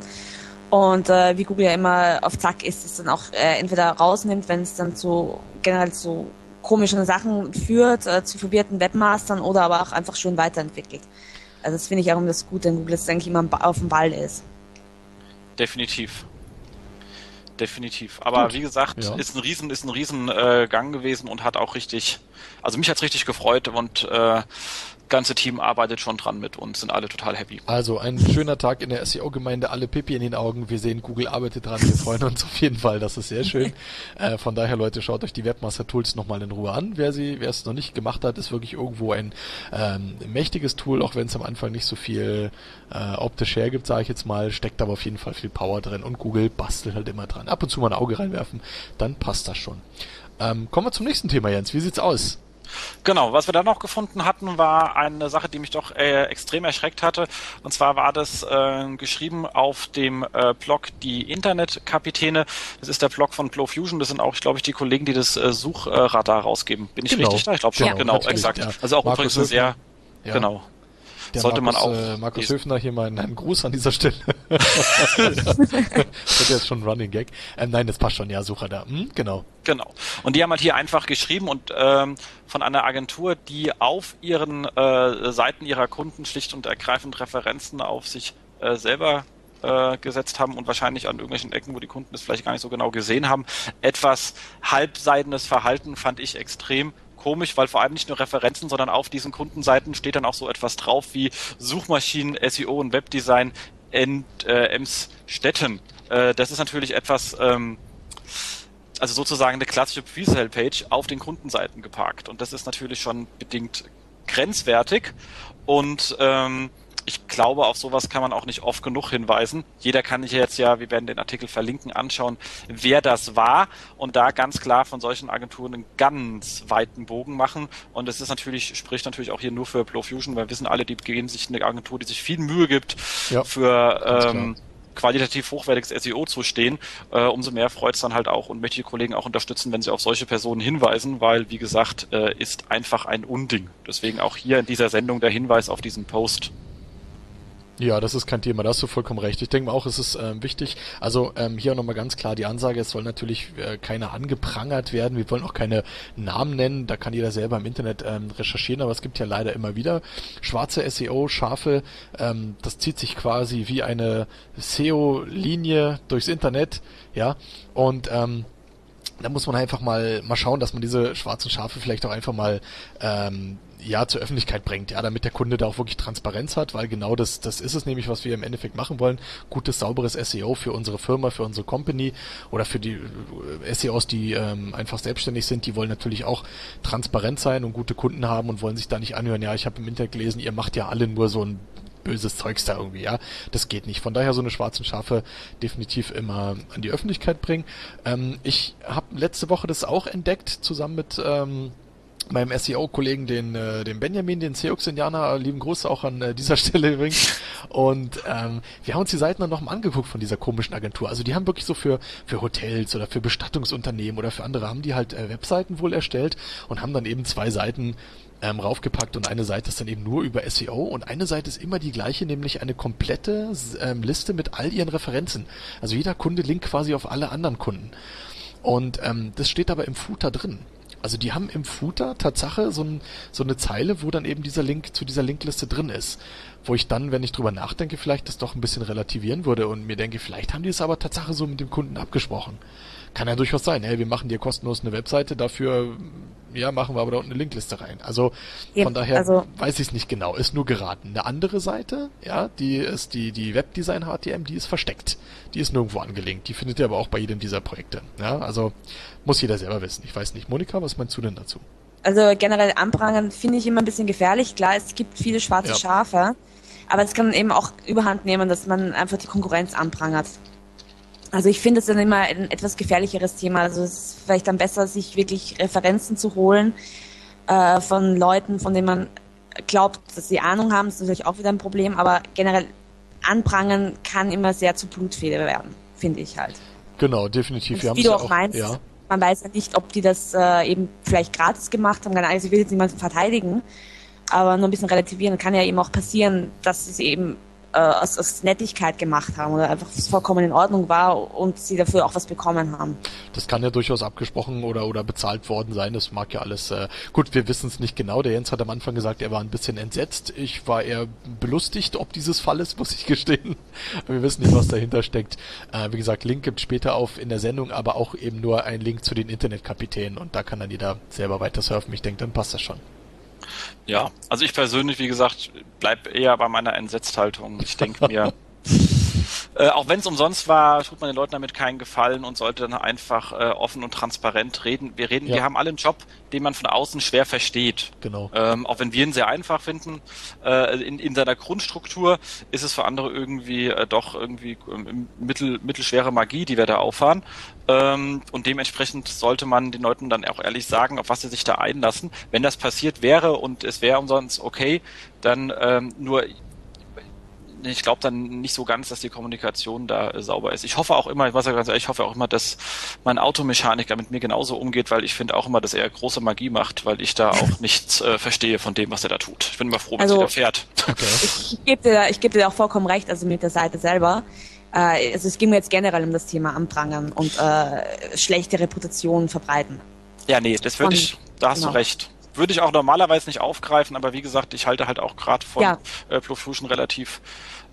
und äh, wie Google ja immer auf Zack ist, es dann auch äh, entweder rausnimmt, wenn es dann zu generell zu komischen Sachen führt, äh, zu verwirrten Webmastern oder aber auch einfach schön weiterentwickelt. Also das finde ich auch immer das Gute, wenn Google jetzt eigentlich immer auf dem Ball ist. Definitiv. Definitiv. Aber Gut. wie gesagt, ja. ist ein riesen, ist ein riesen äh, Gang gewesen und hat auch richtig also mich hat's richtig gefreut und äh, ganze Team arbeitet schon dran mit und sind alle total happy. Also ein schöner Tag in der SEO-Gemeinde, alle Pipi in den Augen. Wir sehen, Google arbeitet dran. Wir freuen uns auf jeden Fall. Das ist sehr schön. [LAUGHS] äh, von daher, Leute, schaut euch die Webmaster Tools nochmal in Ruhe an. Wer sie, wer es noch nicht gemacht hat, ist wirklich irgendwo ein ähm, mächtiges Tool, auch wenn es am Anfang nicht so viel äh, optisch hergibt, sage ich jetzt mal, steckt aber auf jeden Fall viel Power drin und Google bastelt halt immer dran. Ab und zu mal ein Auge reinwerfen, dann passt das schon. Ähm, kommen wir zum nächsten Thema, Jens. Wie sieht's aus? Genau, was wir dann noch gefunden hatten, war eine Sache, die mich doch äh, extrem erschreckt hatte. Und zwar war das äh, geschrieben auf dem äh, Blog Die Internetkapitäne. Das ist der Blog von Glowfusion. Das sind auch, glaube ich, die Kollegen, die das äh, Suchradar rausgeben. Bin ich genau. richtig da? Ich glaube schon. Ja, genau, exakt. Ja. Also auch Markus übrigens eine sehr, ja. genau. Der Sollte Markus, man auch. Äh, Markus Höfner hier mal einen Gruß an dieser Stelle. das [LAUGHS] wird jetzt schon ein Running Gag. Ähm, nein, das passt schon, ja, Sucher da. Hm, genau. Genau. Und die haben halt hier einfach geschrieben und ähm, von einer Agentur, die auf ihren äh, Seiten ihrer Kunden schlicht und ergreifend Referenzen auf sich äh, selber äh, gesetzt haben und wahrscheinlich an irgendwelchen Ecken, wo die Kunden es vielleicht gar nicht so genau gesehen haben. Etwas halbseidenes Verhalten fand ich extrem komisch, weil vor allem nicht nur Referenzen, sondern auf diesen Kundenseiten steht dann auch so etwas drauf wie Suchmaschinen, SEO und Webdesign in äh, Emsstetten. Äh, das ist natürlich etwas, ähm, also sozusagen eine klassische Presale-Page auf den Kundenseiten geparkt. Und das ist natürlich schon bedingt grenzwertig. Und ähm, ich glaube, auf sowas kann man auch nicht oft genug hinweisen. Jeder kann sich jetzt ja, wir werden den Artikel verlinken, anschauen, wer das war und da ganz klar von solchen Agenturen einen ganz weiten Bogen machen. Und es ist natürlich, spricht natürlich auch hier nur für Blowfusion, weil wir wissen alle, die geben sich eine Agentur, die sich viel Mühe gibt ja, für ähm, qualitativ hochwertiges SEO zu stehen, äh, umso mehr freut es dann halt auch und möchte die Kollegen auch unterstützen, wenn sie auf solche Personen hinweisen, weil, wie gesagt, äh, ist einfach ein Unding. Deswegen auch hier in dieser Sendung der Hinweis auf diesen Post. Ja, das ist kein Thema, da hast du vollkommen recht. Ich denke auch, es ist ähm, wichtig. Also ähm, hier nochmal ganz klar die Ansage, es soll natürlich äh, keiner angeprangert werden. Wir wollen auch keine Namen nennen, da kann jeder selber im Internet ähm, recherchieren, aber es gibt ja leider immer wieder schwarze SEO, Schafe, ähm, das zieht sich quasi wie eine SEO-Linie durchs Internet, ja, und ähm, da muss man einfach mal mal schauen, dass man diese schwarzen Schafe vielleicht auch einfach mal ähm, ja zur Öffentlichkeit bringt, ja, damit der Kunde da auch wirklich Transparenz hat, weil genau das das ist es nämlich, was wir im Endeffekt machen wollen, gutes sauberes SEO für unsere Firma, für unsere Company oder für die äh, SEOs, die ähm, einfach selbstständig sind, die wollen natürlich auch transparent sein und gute Kunden haben und wollen sich da nicht anhören, ja, ich habe im Internet gelesen, ihr macht ja alle nur so ein böses Zeugs da irgendwie, ja. Das geht nicht. Von daher so eine schwarzen Schafe definitiv immer an die Öffentlichkeit bringen. Ähm, ich habe letzte Woche das auch entdeckt, zusammen mit ähm, meinem SEO-Kollegen, den, äh, den Benjamin, den Seux-Indianer, lieben Gruß auch an äh, dieser [LAUGHS] Stelle übrigens. Und ähm, wir haben uns die Seiten dann nochmal angeguckt von dieser komischen Agentur. Also die haben wirklich so für, für Hotels oder für Bestattungsunternehmen oder für andere haben die halt äh, Webseiten wohl erstellt und haben dann eben zwei Seiten ähm, raufgepackt und eine Seite ist dann eben nur über SEO und eine Seite ist immer die gleiche, nämlich eine komplette ähm, Liste mit all ihren Referenzen. Also jeder Kunde linkt quasi auf alle anderen Kunden. Und ähm, das steht aber im Footer drin. Also die haben im Footer Tatsache so, ein, so eine Zeile, wo dann eben dieser Link zu dieser Linkliste drin ist. Wo ich dann, wenn ich drüber nachdenke, vielleicht das doch ein bisschen relativieren würde und mir denke, vielleicht haben die es aber Tatsache so mit dem Kunden abgesprochen. Kann ja durchaus sein, hey, wir machen dir kostenlos eine Webseite, dafür ja, machen wir aber da unten eine Linkliste rein. Also von Eben, daher also, weiß ich es nicht genau, ist nur geraten. Eine andere Seite, ja, die ist die, die Webdesign HTM, die ist versteckt. Die ist nirgendwo angelinkt. Die findet ihr aber auch bei jedem dieser Projekte. Ja, also muss jeder selber wissen. Ich weiß nicht. Monika, was meinst du denn dazu? Also generell anprangern finde ich immer ein bisschen gefährlich. Klar, es gibt viele schwarze ja. Schafe, aber es kann eben auch überhand nehmen, dass man einfach die Konkurrenz anprangert. Also ich finde es dann immer ein etwas gefährlicheres Thema. Also es ist vielleicht dann besser, sich wirklich Referenzen zu holen äh, von Leuten, von denen man glaubt, dass sie Ahnung haben. Das ist natürlich auch wieder ein Problem, aber generell anprangern kann immer sehr zu Blutfede werden, finde ich halt. Genau, definitiv. Und wie du auch, auch meinst, ja. man weiß ja nicht, ob die das äh, eben vielleicht gratis gemacht haben. Also ich will jetzt niemanden verteidigen, aber nur ein bisschen relativieren. Kann ja eben auch passieren, dass es eben äh, aus, aus Nettigkeit gemacht haben oder einfach vollkommen in Ordnung war und sie dafür auch was bekommen haben. Das kann ja durchaus abgesprochen oder, oder bezahlt worden sein. Das mag ja alles. Äh, gut, wir wissen es nicht genau. Der Jens hat am Anfang gesagt, er war ein bisschen entsetzt. Ich war eher belustigt, ob dieses Fall ist, muss ich gestehen. Wir wissen nicht, was dahinter steckt. Äh, wie gesagt, Link gibt später auf in der Sendung, aber auch eben nur ein Link zu den Internetkapitänen und da kann dann jeder selber weiter surfen. Ich denke, dann passt das schon. Ja, also ich persönlich, wie gesagt, bleib eher bei meiner Entsetzthaltung. Ich denke mir, [LAUGHS] Äh, auch wenn es umsonst war, tut man den Leuten damit keinen Gefallen und sollte dann einfach äh, offen und transparent reden. Wir reden, ja. wir haben alle einen Job, den man von außen schwer versteht. Genau. Ähm, auch wenn wir ihn sehr einfach finden, äh, in, in seiner Grundstruktur ist es für andere irgendwie äh, doch irgendwie ähm, mittel, mittelschwere Magie, die wir da auffahren. Ähm, und dementsprechend sollte man den Leuten dann auch ehrlich sagen, auf was sie sich da einlassen. Wenn das passiert wäre und es wäre umsonst okay, dann ähm, nur ich glaube dann nicht so ganz, dass die Kommunikation da äh, sauber ist. Ich hoffe auch immer, ich weiß ja ganz ehrlich, ich hoffe auch immer, dass mein Automechaniker mit mir genauso umgeht, weil ich finde auch immer, dass er große Magie macht, weil ich da auch [LAUGHS] nichts äh, verstehe von dem, was er da tut. Ich bin immer froh, wenn also, er fährt. [LAUGHS] Okay. Ich gebe dir, ich geb dir auch vollkommen recht, also mit der Seite selber. Äh, also es ging mir jetzt generell um das Thema Anprangern und äh, schlechte Reputationen verbreiten. Ja, nee, das würde ich, da hast genau. du recht würde ich auch normalerweise nicht aufgreifen, aber wie gesagt, ich halte halt auch gerade von ja. äh, Profusion relativ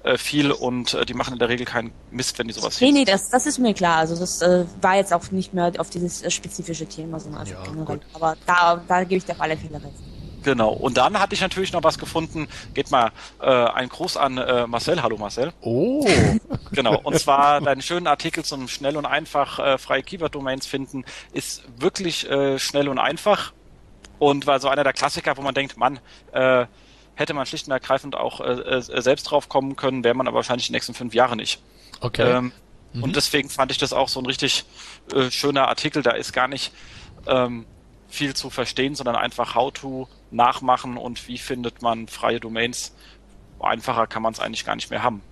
äh, viel und äh, die machen in der Regel keinen Mist, wenn die sowas Nee, nee, das, das ist mir klar. Also das äh, war jetzt auch nicht mehr auf dieses äh, spezifische Thema, sondern also ja, generell. Aber da, da gebe ich dir auf alle Fälle recht. Genau. Und dann hatte ich natürlich noch was gefunden. Geht mal äh, ein Gruß an äh, Marcel. Hallo Marcel. Oh. [LAUGHS] genau. Und zwar deinen schönen Artikel zum schnell und einfach äh, freie Keyword-Domains finden ist wirklich äh, schnell und einfach und war so einer der Klassiker, wo man denkt, Mann, äh, hätte man schlicht und ergreifend auch äh, äh, selbst drauf kommen können, wäre man aber wahrscheinlich die nächsten fünf Jahre nicht. Okay. Ähm, mhm. Und deswegen fand ich das auch so ein richtig äh, schöner Artikel. Da ist gar nicht ähm, viel zu verstehen, sondern einfach How-to nachmachen und wie findet man freie Domains. Einfacher kann man es eigentlich gar nicht mehr haben.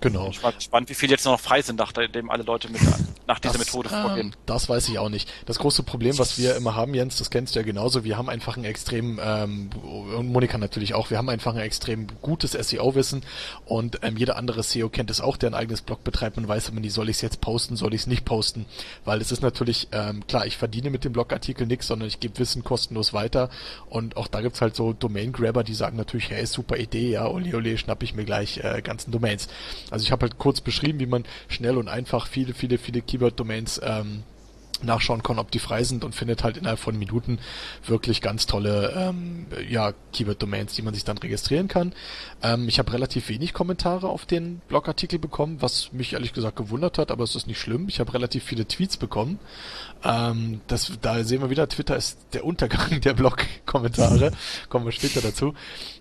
Genau. Ich war gespannt, wie viele jetzt noch frei sind, nachdem alle Leute mit, nach dieser das, Methode vorgehen. Das weiß ich auch nicht. Das große Problem, was wir immer haben, Jens, das kennst du ja genauso, wir haben einfach ein extrem, ähm, und Monika natürlich auch, wir haben einfach ein extrem gutes SEO-Wissen und ähm, jeder andere SEO kennt es auch, der ein eigenes Blog betreibt und weiß immer nie, soll ich es jetzt posten, soll ich es nicht posten, weil es ist natürlich, ähm, klar, ich verdiene mit dem Blogartikel nichts, sondern ich gebe Wissen kostenlos weiter und auch da gibt's halt so Domain-Grabber, die sagen natürlich, hey, super Idee, ja, ole ole, schnapp ich mir gleich äh, ganzen Domains. Also ich habe halt kurz beschrieben, wie man schnell und einfach viele, viele, viele Keyword-Domains ähm, nachschauen kann, ob die frei sind und findet halt innerhalb von Minuten wirklich ganz tolle ähm, ja, Keyword-Domains, die man sich dann registrieren kann. Ähm, ich habe relativ wenig Kommentare auf den Blogartikel bekommen, was mich ehrlich gesagt gewundert hat, aber es ist nicht schlimm. Ich habe relativ viele Tweets bekommen. Ähm, das, da sehen wir wieder, Twitter ist der Untergang der Blog-Kommentare. [LAUGHS] Kommen wir später dazu.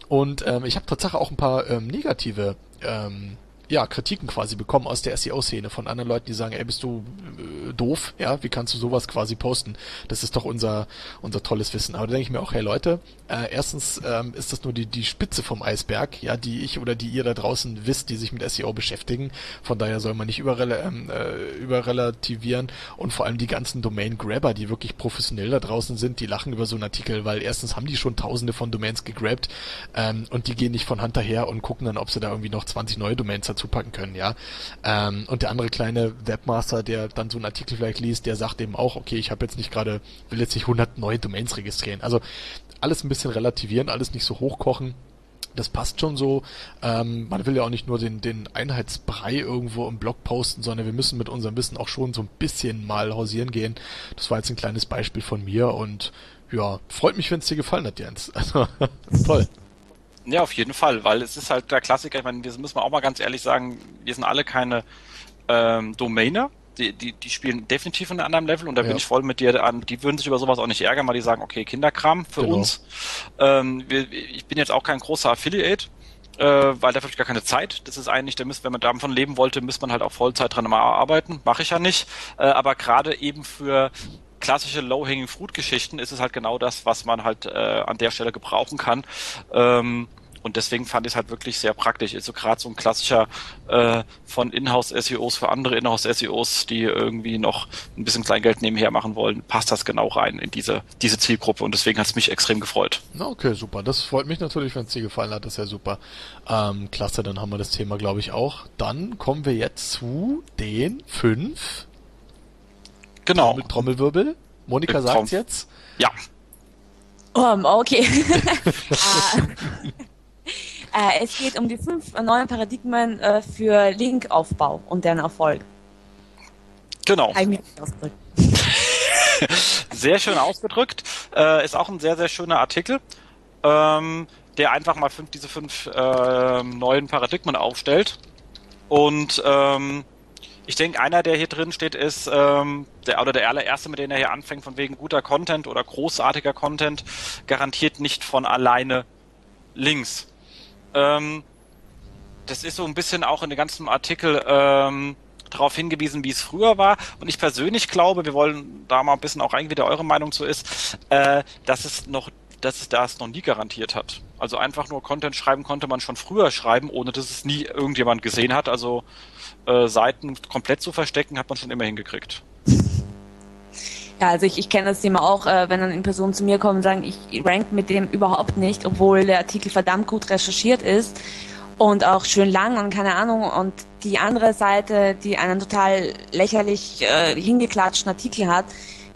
Und ähm, ich habe tatsächlich auch ein paar ähm, negative ähm, ja, Kritiken quasi bekommen aus der SEO-Szene von anderen Leuten, die sagen, ey, bist du äh, doof, ja, wie kannst du sowas quasi posten? Das ist doch unser, unser tolles Wissen. Aber da denke ich mir auch, hey Leute, äh, erstens ähm, ist das nur die, die Spitze vom Eisberg, ja, die ich oder die ihr da draußen wisst, die sich mit SEO beschäftigen. Von daher soll man nicht überrel ähm, äh, überrelativieren und vor allem die ganzen Domain-Grabber, die wirklich professionell da draußen sind, die lachen über so einen Artikel, weil erstens haben die schon tausende von Domains gegrabt ähm, und die gehen nicht von Hand daher und gucken dann, ob sie da irgendwie noch 20 neue Domains dazu packen können, ja. Ähm, und der andere kleine Webmaster, der dann so einen Artikel vielleicht liest, der sagt eben auch, okay, ich habe jetzt nicht gerade, will jetzt nicht 100 neue Domains registrieren. Also alles ein bisschen relativieren, alles nicht so hochkochen. Das passt schon so. Ähm, man will ja auch nicht nur den, den Einheitsbrei irgendwo im Blog posten, sondern wir müssen mit unserem Wissen auch schon so ein bisschen mal hausieren gehen. Das war jetzt ein kleines Beispiel von mir und ja, freut mich, wenn es dir gefallen hat, Jens. [LAUGHS] Also, toll. Ja, auf jeden Fall, weil es ist halt der Klassiker, ich meine, wir müssen auch mal ganz ehrlich sagen, wir sind alle keine ähm, Domainer. Die, die, die spielen definitiv in einem anderen Level und da ja. bin ich voll mit dir an. Die würden sich über sowas auch nicht ärgern, weil die sagen, okay, Kinderkram für genau. uns. Ähm, wir, ich bin jetzt auch kein großer Affiliate, äh, weil dafür habe ich gar keine Zeit. Das ist eigentlich, da müsst, wenn man davon leben wollte, müsste man halt auch Vollzeit dran mal arbeiten. Mache ich ja nicht. Äh, aber gerade eben für klassische Low-Hanging Fruit Geschichten ist es halt genau das, was man halt äh, an der Stelle gebrauchen kann. Ähm, und deswegen fand ich es halt wirklich sehr praktisch. Also gerade so ein klassischer äh, von Inhouse-SEOs für andere Inhouse-SEOs, die irgendwie noch ein bisschen Kleingeld nebenher machen wollen, passt das genau rein in diese, diese Zielgruppe und deswegen hat es mich extrem gefreut. Na okay, super. Das freut mich natürlich, wenn es dir gefallen hat. Das ist ja super. Ähm, klasse, dann haben wir das Thema, glaube ich, auch. Dann kommen wir jetzt zu den fünf. Genau. Trommel, Trommelwirbel. Monika sagt jetzt. Ja. Um, okay. [LAUGHS] [LAUGHS] Äh, es geht um die fünf neuen Paradigmen äh, für Linkaufbau und deren Erfolg. Genau. [LAUGHS] sehr schön ausgedrückt. Äh, ist auch ein sehr, sehr schöner Artikel, ähm, der einfach mal fünf, diese fünf äh, neuen Paradigmen aufstellt. Und ähm, ich denke, einer, der hier drin steht, ist ähm, der oder der allererste, mit dem er hier anfängt, von wegen guter Content oder großartiger Content, garantiert nicht von alleine links. Ähm, das ist so ein bisschen auch in dem ganzen Artikel ähm, darauf hingewiesen, wie es früher war. Und ich persönlich glaube, wir wollen da mal ein bisschen auch reingehen, wie eure Meinung zu ist, äh, dass es noch, dass es das noch nie garantiert hat. Also einfach nur Content schreiben konnte man schon früher schreiben, ohne dass es nie irgendjemand gesehen hat. Also äh, Seiten komplett zu verstecken, hat man schon immer hingekriegt. Ja, also ich, ich kenne das Thema auch, äh, wenn dann in Personen zu mir kommen und sagen, ich rank mit dem überhaupt nicht, obwohl der Artikel verdammt gut recherchiert ist und auch schön lang und keine Ahnung. Und die andere Seite, die einen total lächerlich äh, hingeklatschten Artikel hat,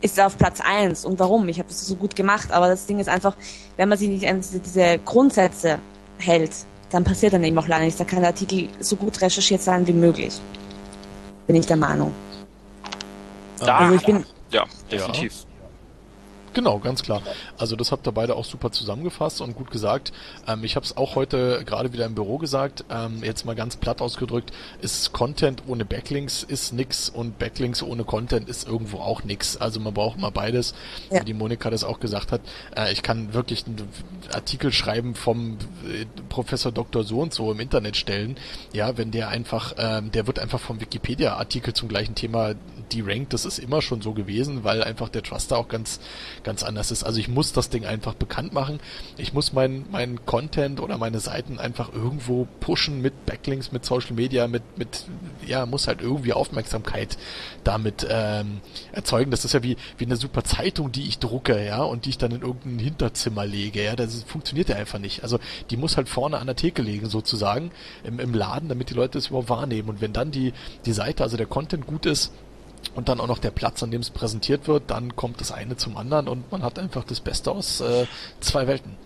ist auf Platz eins. Und warum? Ich habe das so gut gemacht, aber das Ding ist einfach, wenn man sich nicht an diese Grundsätze hält, dann passiert dann eben auch leider nichts. Da kann der Artikel so gut recherchiert sein wie möglich. Bin ich der Meinung. Da, also ich bin, ja, definitiv. Ja. Genau, ganz klar. Also das habt ihr beide auch super zusammengefasst und gut gesagt. Ähm, ich habe es auch heute gerade wieder im Büro gesagt. Ähm, jetzt mal ganz platt ausgedrückt, ist Content ohne Backlinks ist nix und Backlinks ohne Content ist irgendwo auch nix. Also man braucht mal beides. Ja. Wie die Monika das auch gesagt hat. Äh, ich kann wirklich einen Artikel schreiben vom äh, Professor Dr. So und so im Internet stellen. Ja, wenn der einfach, ähm, der wird einfach vom Wikipedia-Artikel zum gleichen Thema derankt. Das ist immer schon so gewesen, weil einfach der Trust da auch ganz ganz anders ist. Also ich muss das Ding einfach bekannt machen. Ich muss meinen mein Content oder meine Seiten einfach irgendwo pushen mit Backlinks, mit Social Media, mit, mit ja, muss halt irgendwie Aufmerksamkeit damit ähm, erzeugen. Das ist ja wie, wie eine super Zeitung, die ich drucke, ja, und die ich dann in irgendein Hinterzimmer lege, ja. Das funktioniert ja einfach nicht. Also die muss halt vorne an der Theke liegen, sozusagen, im, im Laden, damit die Leute es überhaupt wahrnehmen. Und wenn dann die, die Seite, also der Content gut ist, und dann auch noch der Platz, an dem es präsentiert wird, dann kommt das eine zum anderen und man hat einfach das Beste aus äh, zwei Welten.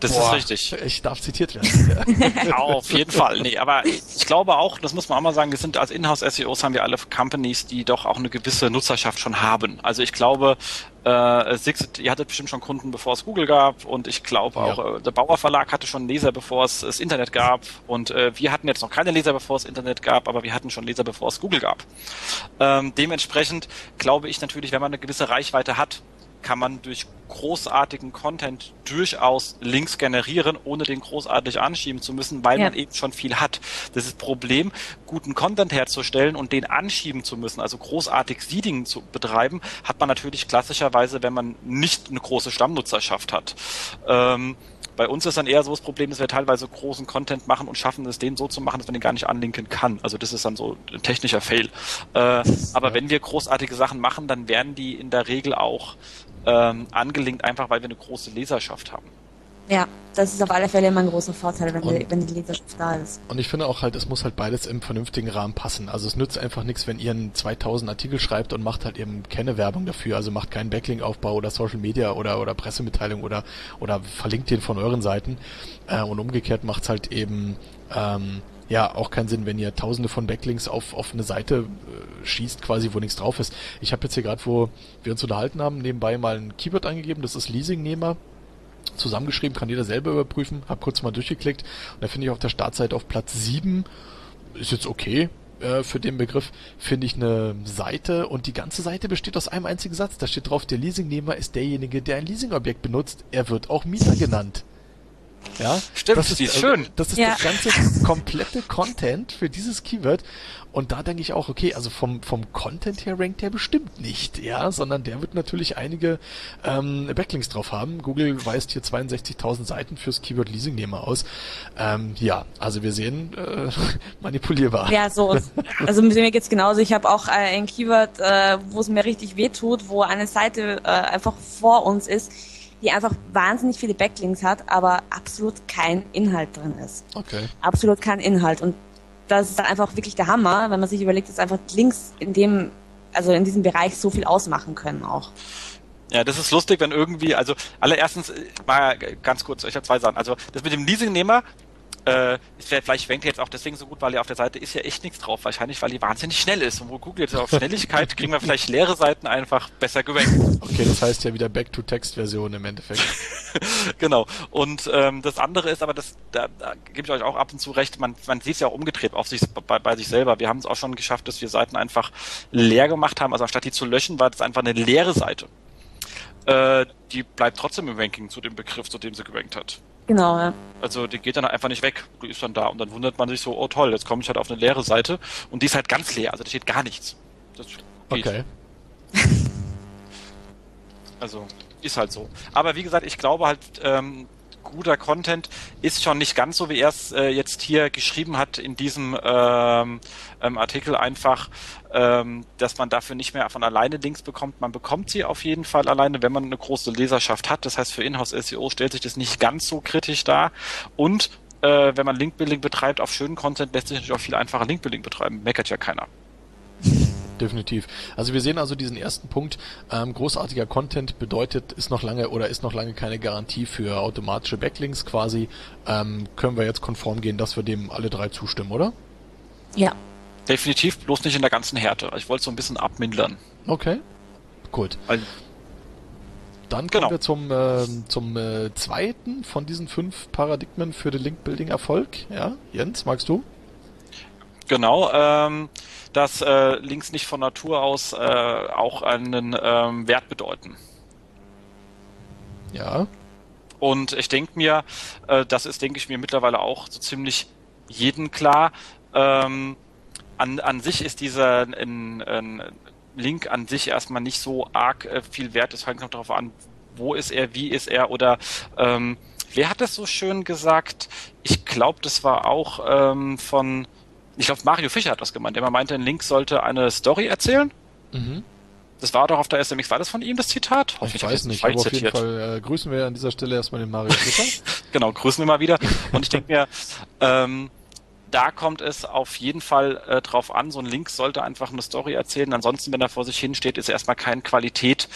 Das Boah, ist richtig. Ich darf zitiert werden. [LAUGHS] Auf jeden Fall. Nee, aber ich glaube auch, das muss man auch mal sagen, wir sind als Inhouse-SEOs haben wir alle Companies, die doch auch eine gewisse Nutzerschaft schon haben. Also ich glaube, äh, Six, ihr hattet bestimmt schon Kunden, bevor es Google gab und ich glaube auch, ja. äh, der Bauer Verlag hatte schon Leser, bevor es das Internet gab und äh, wir hatten jetzt noch keine Leser, bevor es Internet gab, aber wir hatten schon Leser, bevor es Google gab. Ähm, dementsprechend glaube ich natürlich, wenn man eine gewisse Reichweite hat, kann man durch großartigen Content durchaus Links generieren, ohne den großartig anschieben zu müssen, weil ja. man eben schon viel hat. Das ist das Problem, guten Content herzustellen und den anschieben zu müssen, also großartig Seeding zu betreiben, hat man natürlich klassischerweise, wenn man nicht eine große Stammnutzerschaft hat. Ähm, bei uns ist dann eher so das Problem, dass wir teilweise großen Content machen und schaffen es, den so zu machen, dass man den gar nicht anlinken kann. Also das ist dann so ein technischer Fail. Äh, aber ja. wenn wir großartige Sachen machen, dann werden die in der Regel auch ähm, angelinkt, einfach weil wir eine große Leserschaft haben. Ja, das ist auf alle Fälle immer ein großer Vorteil, wenn, die, wenn die Leserschaft da ist. Und ich finde auch halt, es muss halt beides im vernünftigen Rahmen passen. Also es nützt einfach nichts, wenn ihr einen 2000 Artikel schreibt und macht halt eben keine Werbung dafür. Also macht keinen Backlink-Aufbau oder Social Media oder, oder Pressemitteilung oder, oder verlinkt den von euren Seiten. Äh, und umgekehrt macht's halt eben, ähm, ja auch keinen Sinn, wenn ihr tausende von Backlinks auf, auf eine Seite äh, schießt, quasi, wo nichts drauf ist. Ich habe jetzt hier gerade, wo wir uns unterhalten haben, nebenbei mal ein Keyword eingegeben, das ist Leasingnehmer. Zusammengeschrieben, kann jeder selber überprüfen. Hab kurz mal durchgeklickt und da finde ich auf der Startseite auf Platz 7, ist jetzt okay, äh, für den Begriff finde ich eine Seite und die ganze Seite besteht aus einem einzigen Satz. Da steht drauf, der Leasingnehmer ist derjenige, der ein Leasingobjekt benutzt. Er wird auch Mieter genannt. Ja, Stimmt, das ist, die ist schön. Das ist ja. der ganze komplette Content für dieses Keyword. Und da denke ich auch, okay, also vom, vom Content her rankt der bestimmt nicht, ja, sondern der wird natürlich einige ähm, Backlinks drauf haben. Google weist hier 62.000 Seiten fürs Keyword Leasingnehmer aus. Ähm, ja, also wir sehen, äh, [LAUGHS] manipulierbar. Ja, so. Also mir geht's genauso. Ich habe auch äh, ein Keyword, äh, wo es mir richtig wehtut, wo eine Seite äh, einfach vor uns ist, die einfach wahnsinnig viele Backlinks hat, aber absolut kein Inhalt drin ist. Okay. Absolut kein Inhalt. Und das ist einfach wirklich der Hammer, wenn man sich überlegt, dass einfach Links in dem, also in diesem Bereich so viel ausmachen können auch. Ja, das ist lustig, wenn irgendwie, also allererstens, mal ganz kurz, ich habe zwei Sachen. Also das mit dem Leasingnehmer, äh, vielleicht schwenkt er jetzt auch deswegen so gut, weil er auf der Seite ist ja echt nichts drauf. Wahrscheinlich, weil die wahnsinnig schnell ist. Und wo Google jetzt auf Schnelligkeit, kriegen wir vielleicht leere Seiten einfach besser gerankt. Okay, das heißt ja wieder Back-to-Text-Version im Endeffekt. [LAUGHS] genau. Und ähm, das andere ist, aber das, da, da gebe ich euch auch ab und zu recht, man, man sieht es ja auch umgedreht auf sich, bei, bei sich selber. Wir haben es auch schon geschafft, dass wir Seiten einfach leer gemacht haben. Also anstatt die zu löschen, war das einfach eine leere Seite. Äh, die bleibt trotzdem im Ranking zu dem Begriff, zu dem sie gerankt hat. Genau, ja. Also die geht dann einfach nicht weg. Die ist dann da und dann wundert man sich so, oh toll, jetzt komme ich halt auf eine leere Seite und die ist halt ganz leer, also da steht gar nichts. Das geht. Okay. [LAUGHS] Also ist halt so. Aber wie gesagt, ich glaube halt, ähm, guter Content ist schon nicht ganz so, wie er es äh, jetzt hier geschrieben hat in diesem ähm, ähm, Artikel einfach, ähm, dass man dafür nicht mehr von alleine Links bekommt. Man bekommt sie auf jeden Fall alleine, wenn man eine große Leserschaft hat. Das heißt, für Inhouse-SEO stellt sich das nicht ganz so kritisch dar. Und äh, wenn man Linkbuilding betreibt auf schönen Content, lässt sich natürlich auch viel einfacher Linkbuilding betreiben. Meckert ja keiner [LAUGHS] definitiv. Also wir sehen also diesen ersten Punkt. Ähm, großartiger Content bedeutet, ist noch lange oder ist noch lange keine Garantie für automatische Backlinks quasi. Ähm, können wir jetzt konform gehen, dass wir dem alle drei zustimmen, oder? Ja. Definitiv, bloß nicht in der ganzen Härte. Ich wollte so ein bisschen abmindern. Okay. Gut. Weil dann kommen genau. wir zum, äh, zum äh, zweiten von diesen fünf Paradigmen für den Link-Building-Erfolg. Ja, Jens, magst du? Genau. Ähm, dass äh, Links nicht von Natur aus äh, auch einen ähm, Wert bedeuten. Ja. Und ich denke mir, äh, das ist, denke ich mir, mittlerweile auch so ziemlich jeden klar. Ähm, an, an sich ist dieser ein, ein Link an sich erstmal nicht so arg äh, viel wert. Es hängt noch darauf an, wo ist er, wie ist er oder ähm, wer hat das so schön gesagt? Ich glaube, das war auch ähm, von ich glaube, Mario Fischer hat das gemeint. Der meinte, ein Link sollte eine Story erzählen. Mhm. Das war doch auf der SMX. War das von ihm das Zitat? Hoffentlich ich weiß nicht, aber auf jeden Fall äh, grüßen wir an dieser Stelle erstmal den Mario [LAUGHS] Fischer. genau, grüßen wir mal wieder. Und ich denke mir, ähm, da kommt es auf jeden Fall äh, drauf an. So ein Link sollte einfach eine Story erzählen. Ansonsten, wenn er vor sich hin steht, ist erstmal kein Qualität,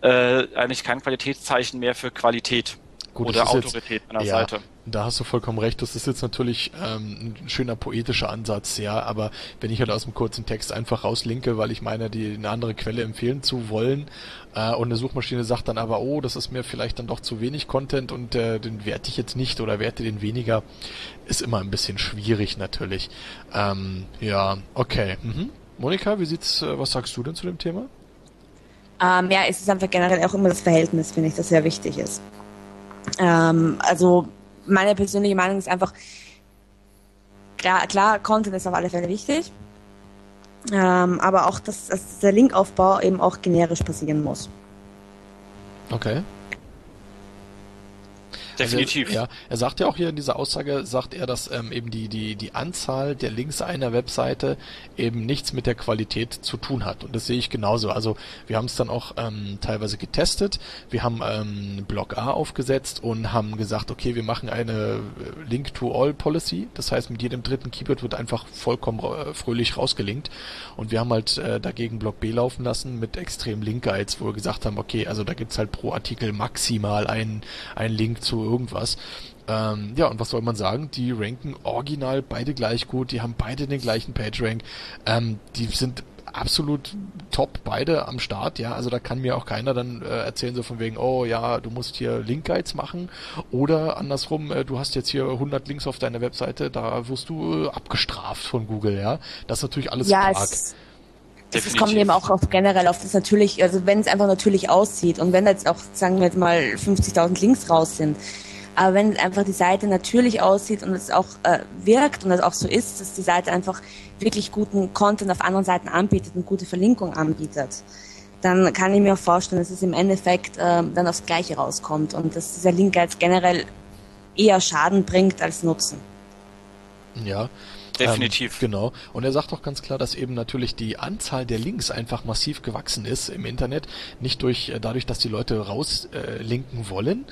äh, eigentlich kein Qualitätszeichen mehr für Qualität. Gut, oder Autorität jetzt, einer ja, Seite. Da hast du vollkommen recht. Das ist jetzt natürlich ähm, ein schöner poetischer Ansatz, ja. Aber wenn ich halt aus dem kurzen Text einfach rauslinke, weil ich meine, die eine andere Quelle empfehlen zu wollen, äh, und eine Suchmaschine sagt dann aber, oh, das ist mir vielleicht dann doch zu wenig Content und äh, den werte ich jetzt nicht oder werte den weniger, ist immer ein bisschen schwierig natürlich. Ähm, ja, okay. Mhm. Monika, wie sieht's? Äh, was sagst du denn zu dem Thema? Ähm, ja, es ist einfach generell auch immer das Verhältnis, finde ich, das sehr wichtig ist. Ähm, also meine persönliche Meinung ist einfach, klar, klar Content ist auf alle Fälle wichtig, ähm, aber auch, dass, dass der Linkaufbau eben auch generisch passieren muss. Okay. Definitiv. Also, ja, er sagt ja auch hier in dieser Aussage, sagt er, dass ähm, eben die, die, die Anzahl der Links einer Webseite eben nichts mit der Qualität zu tun hat. Und das sehe ich genauso. Also wir haben es dann auch ähm, teilweise getestet. Wir haben ähm, Block A aufgesetzt und haben gesagt, okay, wir machen eine äh, Link-to-All-Policy. Das heißt, mit jedem dritten Keyword wird einfach vollkommen äh, fröhlich rausgelinkt. Und wir haben halt äh, dagegen Block B laufen lassen mit extrem Link-Guides, wo wir gesagt haben, okay, also da gibt's halt pro Artikel maximal einen, einen Link zu irgendwas. Ähm, ja, und was soll man sagen? Die ranken original beide gleich gut, die haben beide den gleichen PageRank. Ähm, die sind absolut top beide am Start, ja, also da kann mir auch keiner dann äh, erzählen so von wegen, oh ja, du musst hier Link-Guides machen oder andersrum, äh, du hast jetzt hier 100 Links auf deiner Webseite, da wirst du äh, abgestraft von Google, ja. Das ist natürlich alles ja, stark. Es, es kommt eben auch auf generell auf das natürlich, also wenn es einfach natürlich aussieht und wenn jetzt auch, sagen wir jetzt mal, 50.000 Links raus sind, Aber wenn einfach die Seite natürlich aussieht und es auch äh, wirkt und es auch so ist, dass die Seite einfach wirklich guten Content auf anderen Seiten anbietet und gute Verlinkung anbietet, dann kann ich mir auch vorstellen, dass es im Endeffekt äh, dann aufs Gleiche rauskommt und dass dieser Link jetzt generell eher Schaden bringt als Nutzen. Ja, Definitiv. Ähm, genau. Und er sagt auch ganz klar, dass eben natürlich die Anzahl der Links einfach massiv gewachsen ist im Internet. Nicht durch, äh, dadurch, dass die Leute rauslinken äh, wollen,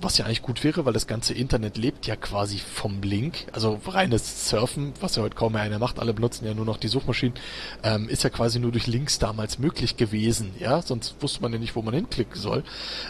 was ja eigentlich gut wäre, weil das ganze Internet lebt ja quasi vom Link. Also reines Surfen, was ja heute kaum mehr einer macht, alle benutzen ja nur noch die Suchmaschinen, ähm, ist ja quasi nur durch Links damals möglich gewesen. Ja, sonst wusste man ja nicht, wo man hinklicken soll.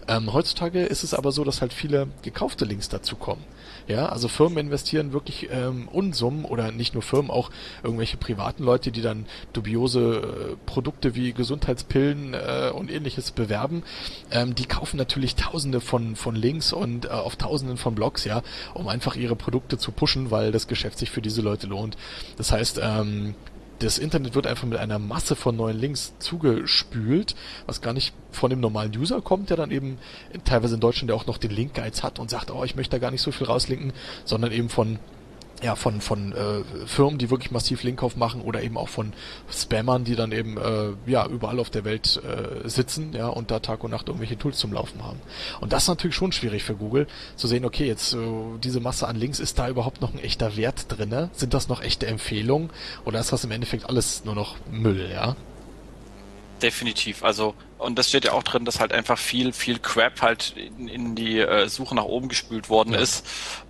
Ähm, heutzutage ist es aber so, dass halt viele gekaufte Links dazu kommen. Ja, also Firmen investieren wirklich ähm, Unsummen oder nicht nur Firmen, auch irgendwelche privaten Leute, die dann dubiose äh, Produkte wie Gesundheitspillen äh, und ähnliches bewerben. Ähm, die kaufen natürlich Tausende von von Links und äh, auf Tausenden von Blogs, ja, um einfach ihre Produkte zu pushen, weil das Geschäft sich für diese Leute lohnt. Das heißt, ähm, das Internet wird einfach mit einer Masse von neuen Links zugespült, was gar nicht von dem normalen User kommt, der dann eben teilweise in Deutschland ja auch noch den Linkgeiz hat und sagt, oh, ich möchte da gar nicht so viel rauslinken, sondern eben von ja, von, von äh, Firmen, die wirklich massiv Linkkauf machen oder eben auch von Spammern, die dann eben äh, ja überall auf der Welt äh, sitzen, ja, und da Tag und Nacht irgendwelche Tools zum Laufen haben. Und das ist natürlich schon schwierig für Google, zu sehen, okay, jetzt äh, diese Masse an Links, ist da überhaupt noch ein echter Wert drinne? Sind das noch echte Empfehlungen? Oder ist das im Endeffekt alles nur noch Müll, ja? Definitiv. Also, und das steht ja auch drin, dass halt einfach viel, viel Crap halt in, in die äh, Suche nach oben gespült worden ja. ist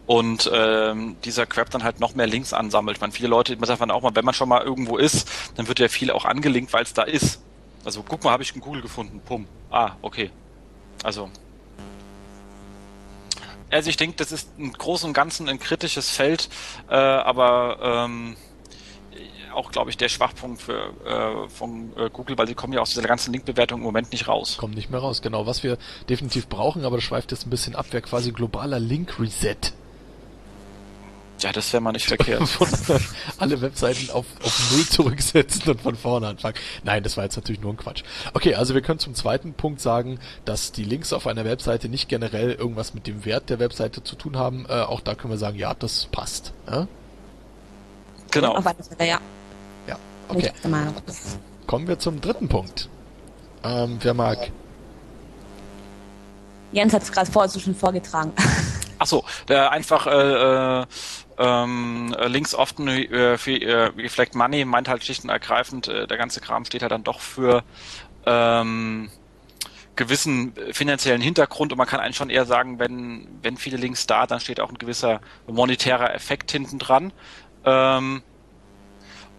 und ähm, dieser Crap dann halt noch mehr Links ansammelt. Man viele Leute, man sagt man auch mal, wenn man schon mal irgendwo ist, dann wird ja viel auch angelinkt, weil es da ist. Also guck mal, habe ich einen Google gefunden. Pum. Ah, okay. Also. Also ich denke, das ist im Großen und Ganzen ein kritisches Feld, äh, aber ähm, auch, glaube ich, der Schwachpunkt für, äh, von äh, Google, weil sie kommen ja aus dieser ganzen Linkbewertung im Moment nicht raus. Kommen nicht mehr raus, genau. Was wir definitiv brauchen, aber das schweift jetzt ein bisschen ab, wäre quasi globaler Link-Reset. Ja, das wäre mal nicht verkehrt. [LAUGHS] Alle Webseiten auf, auf Null zurücksetzen und von vorne anfangen. Nein, das war jetzt natürlich nur ein Quatsch. Okay, also wir können zum zweiten Punkt sagen, dass die Links auf einer Webseite nicht generell irgendwas mit dem Wert der Webseite zu tun haben. Äh, auch da können wir sagen, ja, das passt. Ja? Genau. Auf ja. Ja, okay. Kommen wir zum dritten Punkt. Ähm, wer mag? Jens hat es gerade vorher schon vorgetragen. Achso, der einfach äh, äh, ähm, Links often äh, für äh, Reflect Money meint halt schlicht und ergreifend, äh, der ganze Kram steht halt dann doch für ähm, gewissen finanziellen Hintergrund und man kann eigentlich schon eher sagen, wenn, wenn viele Links da, dann steht auch ein gewisser monetärer Effekt hinten dran. Ähm,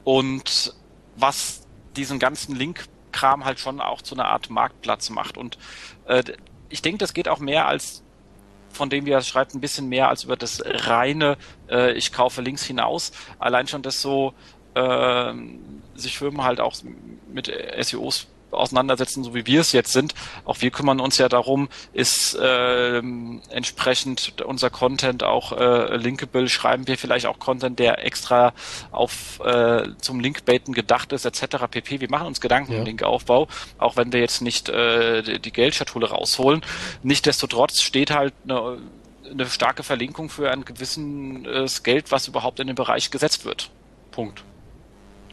und was diesen ganzen Link-Kram halt schon auch zu einer Art Marktplatz macht. Und äh, ich denke, das geht auch mehr als von dem, wie er schreibt, ein bisschen mehr als über das reine, äh, ich kaufe Links hinaus. Allein schon das so, äh, sich Firmen halt auch mit SEOs auseinandersetzen, so wie wir es jetzt sind. Auch wir kümmern uns ja darum, ist äh, entsprechend unser Content auch äh, linkable, schreiben wir vielleicht auch Content, der extra auf äh, zum Linkbaiten gedacht ist, etc. pp. Wir machen uns Gedanken ja. um Linkaufbau, auch wenn wir jetzt nicht äh, die Geldschatulle rausholen. Nichtsdestotrotz steht halt eine, eine starke Verlinkung für ein gewisses Geld, was überhaupt in den Bereich gesetzt wird. Punkt.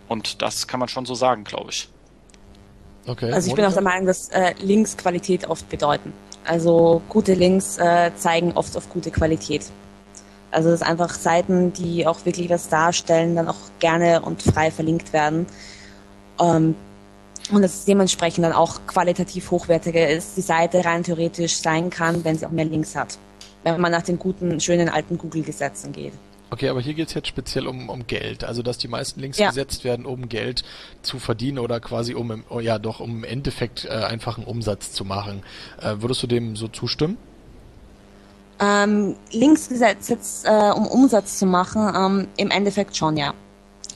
Und das kann man schon so sagen, glaube ich. Okay. Also ich bin auch der Meinung, dass äh, Links Qualität oft bedeuten. Also gute Links äh, zeigen oft auf gute Qualität. Also dass einfach Seiten, die auch wirklich was darstellen, dann auch gerne und frei verlinkt werden. Ähm, und dass es dementsprechend dann auch qualitativ hochwertiger ist, die Seite rein theoretisch sein kann, wenn sie auch mehr Links hat. Wenn man nach den guten, schönen alten Google-Gesetzen geht. Okay, aber hier geht's jetzt speziell um, um Geld. Also, dass die meisten Links ja. gesetzt werden, um Geld zu verdienen oder quasi um, im, oh ja, doch, um im Endeffekt äh, einfach einen Umsatz zu machen. Äh, würdest du dem so zustimmen? Ähm, Links gesetzt, jetzt, äh, um Umsatz zu machen, ähm, im Endeffekt schon, ja.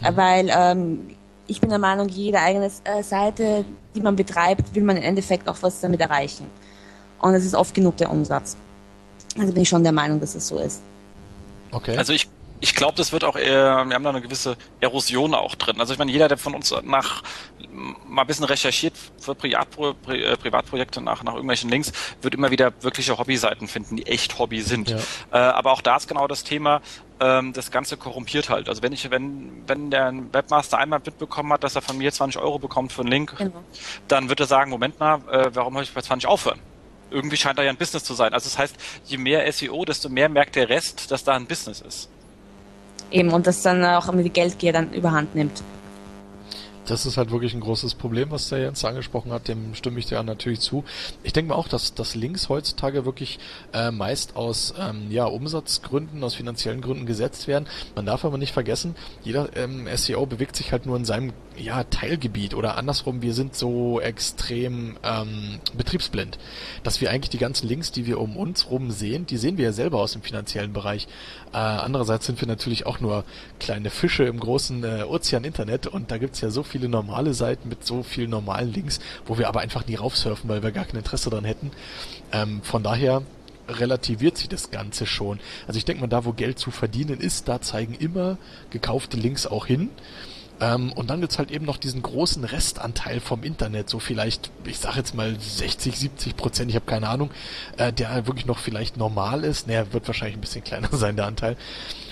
Mhm. Weil ähm, ich bin der Meinung, jede eigene äh, Seite, die man betreibt, will man im Endeffekt auch was damit erreichen. Und es ist oft genug der Umsatz. Also bin ich schon der Meinung, dass es so ist. Okay. Also ich ich glaube, das wird auch, eher, wir haben da eine gewisse Erosion auch drin. Also ich meine, jeder, der von uns nach mal ein bisschen recherchiert für Privatpro, Pri, äh, Privatprojekte nach, nach irgendwelchen Links, wird immer wieder wirkliche Hobbyseiten finden, die echt Hobby sind. Ja. Äh, aber auch da ist genau das Thema, ähm, das Ganze korrumpiert halt. Also wenn ich, wenn, wenn der Webmaster einmal mitbekommen hat, dass er von mir 20 Euro bekommt für einen Link, genau. dann wird er sagen, Moment mal, äh, warum habe ich bei 20 aufhören? Irgendwie scheint da ja ein Business zu sein. Also das heißt, je mehr SEO, desto mehr merkt der Rest, dass da ein Business ist. Eben, und das dann auch immer die Geldgier dann überhand nimmt. Das ist halt wirklich ein großes Problem, was der Jens angesprochen hat, dem stimme ich dir natürlich zu. Ich denke mal auch, dass, dass Links heutzutage wirklich äh, meist aus ähm, ja, Umsatzgründen, aus finanziellen Gründen gesetzt werden. Man darf aber nicht vergessen, jeder ähm, SEO bewegt sich halt nur in seinem ja, Teilgebiet oder andersrum, wir sind so extrem ähm, betriebsblind, dass wir eigentlich die ganzen Links, die wir um uns rum sehen, die sehen wir ja selber aus dem finanziellen Bereich. Äh, andererseits sind wir natürlich auch nur kleine Fische im großen äh, Ozean Internet und da gibt's ja so viele normale Seiten mit so vielen normalen Links, wo wir aber einfach nie raufsurfen, weil wir gar kein Interesse daran hätten. Ähm, von daher relativiert sich das Ganze schon. Also ich denke mal, da wo Geld zu verdienen ist, da zeigen immer gekaufte Links auch hin. Ähm, und dann gibt's halt eben noch diesen großen Restanteil vom Internet, so vielleicht, ich sag jetzt mal 60, 70 Prozent, ich habe keine Ahnung, äh, der wirklich noch vielleicht normal ist. Naja, wird wahrscheinlich ein bisschen kleiner [LAUGHS] sein, der Anteil.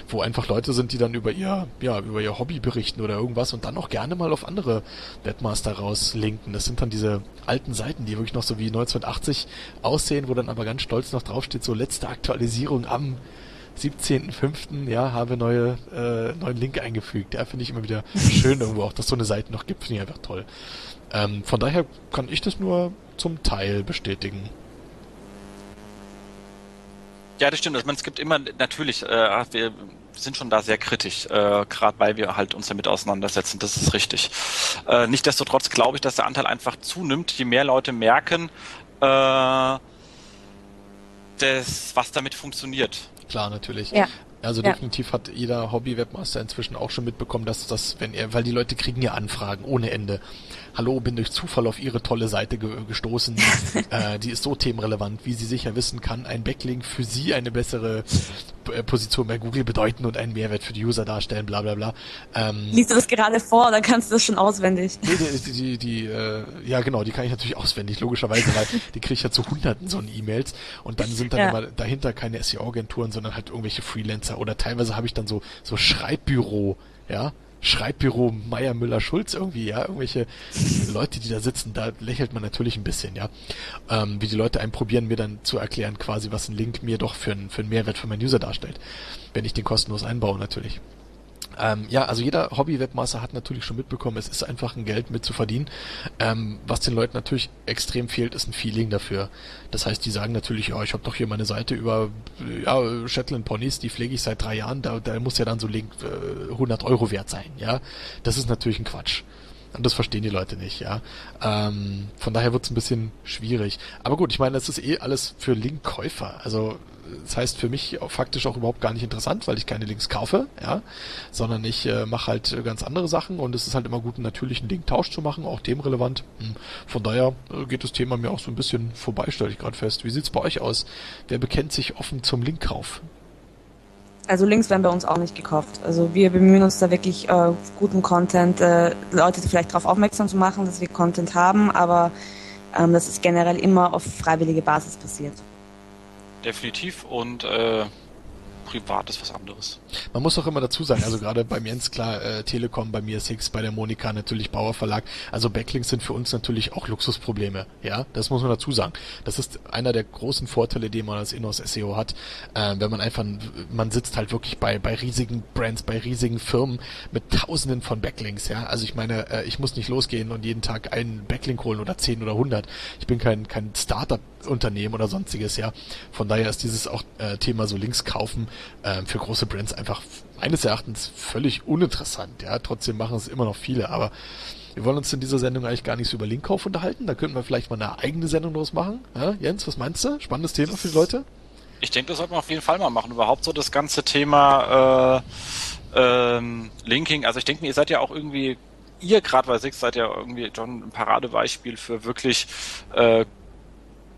Wo einfach Leute sind, die dann über ihr, ja, über ihr Hobby berichten oder irgendwas und dann auch gerne mal auf andere Webmaster rauslinken. Das sind dann diese alten Seiten, die wirklich noch so wie 1980 aussehen, wo dann aber ganz stolz noch draufsteht, so letzte Aktualisierung am 17.05. ja, habe neue, äh, neuen Link eingefügt. Ja, finde ich immer wieder [LAUGHS] schön irgendwo auch, dass so eine Seite noch gibt, finde ich einfach toll. Ähm, von daher kann ich das nur zum Teil bestätigen. Ja, das stimmt. Also, es gibt immer natürlich, äh, wir sind schon da sehr kritisch, äh, gerade weil wir halt uns damit auseinandersetzen. Das ist richtig. Äh, Nichtsdestotrotz glaube ich, dass der Anteil einfach zunimmt, je mehr Leute merken, äh, das, was damit funktioniert klar, natürlich. Ja. Also ja. definitiv hat jeder Hobby-Webmaster inzwischen auch schon mitbekommen, dass das, wenn er, weil die Leute kriegen ja Anfragen ohne Ende. Hallo, bin durch Zufall auf Ihre tolle Seite ge gestoßen. [LAUGHS] äh, die ist so themenrelevant. Wie Sie sicher wissen, kann ein Backlink für Sie eine bessere äh, Position bei Google bedeuten und einen Mehrwert für die User darstellen, bla bla bla. Ähm, Liest du das gerade vor, dann kannst du das schon auswendig. Nee, die, die, die, äh, ja genau, die kann ich natürlich auswendig, logischerweise, weil die kriege ich ja zu hunderten so E-Mails und dann sind dann ja. immer dahinter keine SEO-Agenturen, sondern halt irgendwelche Freelancer oder teilweise habe ich dann so, so Schreibbüro, ja, Schreibbüro Meier Müller Schulz irgendwie, ja, irgendwelche Leute, die da sitzen, da lächelt man natürlich ein bisschen, ja. Ähm, wie die Leute einen probieren, mir dann zu erklären, quasi, was ein Link mir doch für, ein, für einen Mehrwert für meinen User darstellt. Wenn ich den kostenlos einbaue, natürlich. Ähm, ja, also jeder Hobby-Webmaster hat natürlich schon mitbekommen, es ist einfach ein Geld mit zu verdienen. Ähm, was den Leuten natürlich extrem fehlt, ist ein Feeling dafür. Das heißt, die sagen natürlich, ja, ich habe doch hier meine Seite über ja, Shetland Ponys, die pflege ich seit drei Jahren, da, da muss ja dann so Link äh, 100 Euro wert sein, ja. Das ist natürlich ein Quatsch. Und das verstehen die Leute nicht, ja. Ähm, von daher wird es ein bisschen schwierig. Aber gut, ich meine, das ist eh alles für Linkkäufer. Also das heißt für mich faktisch auch überhaupt gar nicht interessant, weil ich keine Links kaufe, ja, sondern ich äh, mache halt ganz andere Sachen und es ist halt immer gut, einen natürlichen Linktausch zu machen, auch dem relevant. Hm. Von daher äh, geht das Thema mir auch so ein bisschen vorbei, stelle ich gerade fest. Wie sieht's bei euch aus? Wer bekennt sich offen zum Linkkauf? Also Links werden bei uns auch nicht gekauft. Also wir bemühen uns da wirklich äh, guten Content, äh, Leute vielleicht darauf aufmerksam zu machen, dass wir Content haben, aber ähm, das ist generell immer auf freiwillige Basis passiert definitiv und äh, privat ist was anderes. Man muss auch immer dazu sagen, also gerade beim Jens klar, äh, Telekom, bei mir Six, bei der Monika natürlich Bauer Verlag. Also Backlinks sind für uns natürlich auch Luxusprobleme. Ja, das muss man dazu sagen. Das ist einer der großen Vorteile, die man als Inhouse SEO hat, äh, wenn man einfach, man sitzt halt wirklich bei bei riesigen Brands, bei riesigen Firmen mit Tausenden von Backlinks. Ja, also ich meine, äh, ich muss nicht losgehen und jeden Tag einen Backlink holen oder zehn oder hundert. Ich bin kein kein Startup Unternehmen oder sonstiges, ja. Von daher ist dieses auch äh, Thema so Links kaufen äh, für große Brands einfach meines Erachtens völlig uninteressant, ja. Trotzdem machen es immer noch viele, aber wir wollen uns in dieser Sendung eigentlich gar nicht so über Linkkauf unterhalten. Da könnten wir vielleicht mal eine eigene Sendung draus machen. Ja, Jens, was meinst du? Spannendes Thema für die Leute? Ich denke, das sollten wir auf jeden Fall mal machen. Überhaupt so das ganze Thema äh, ähm, Linking. Also ich denke ihr seid ja auch irgendwie, ihr gerade bei Six seid ja irgendwie schon ein Paradebeispiel für wirklich äh,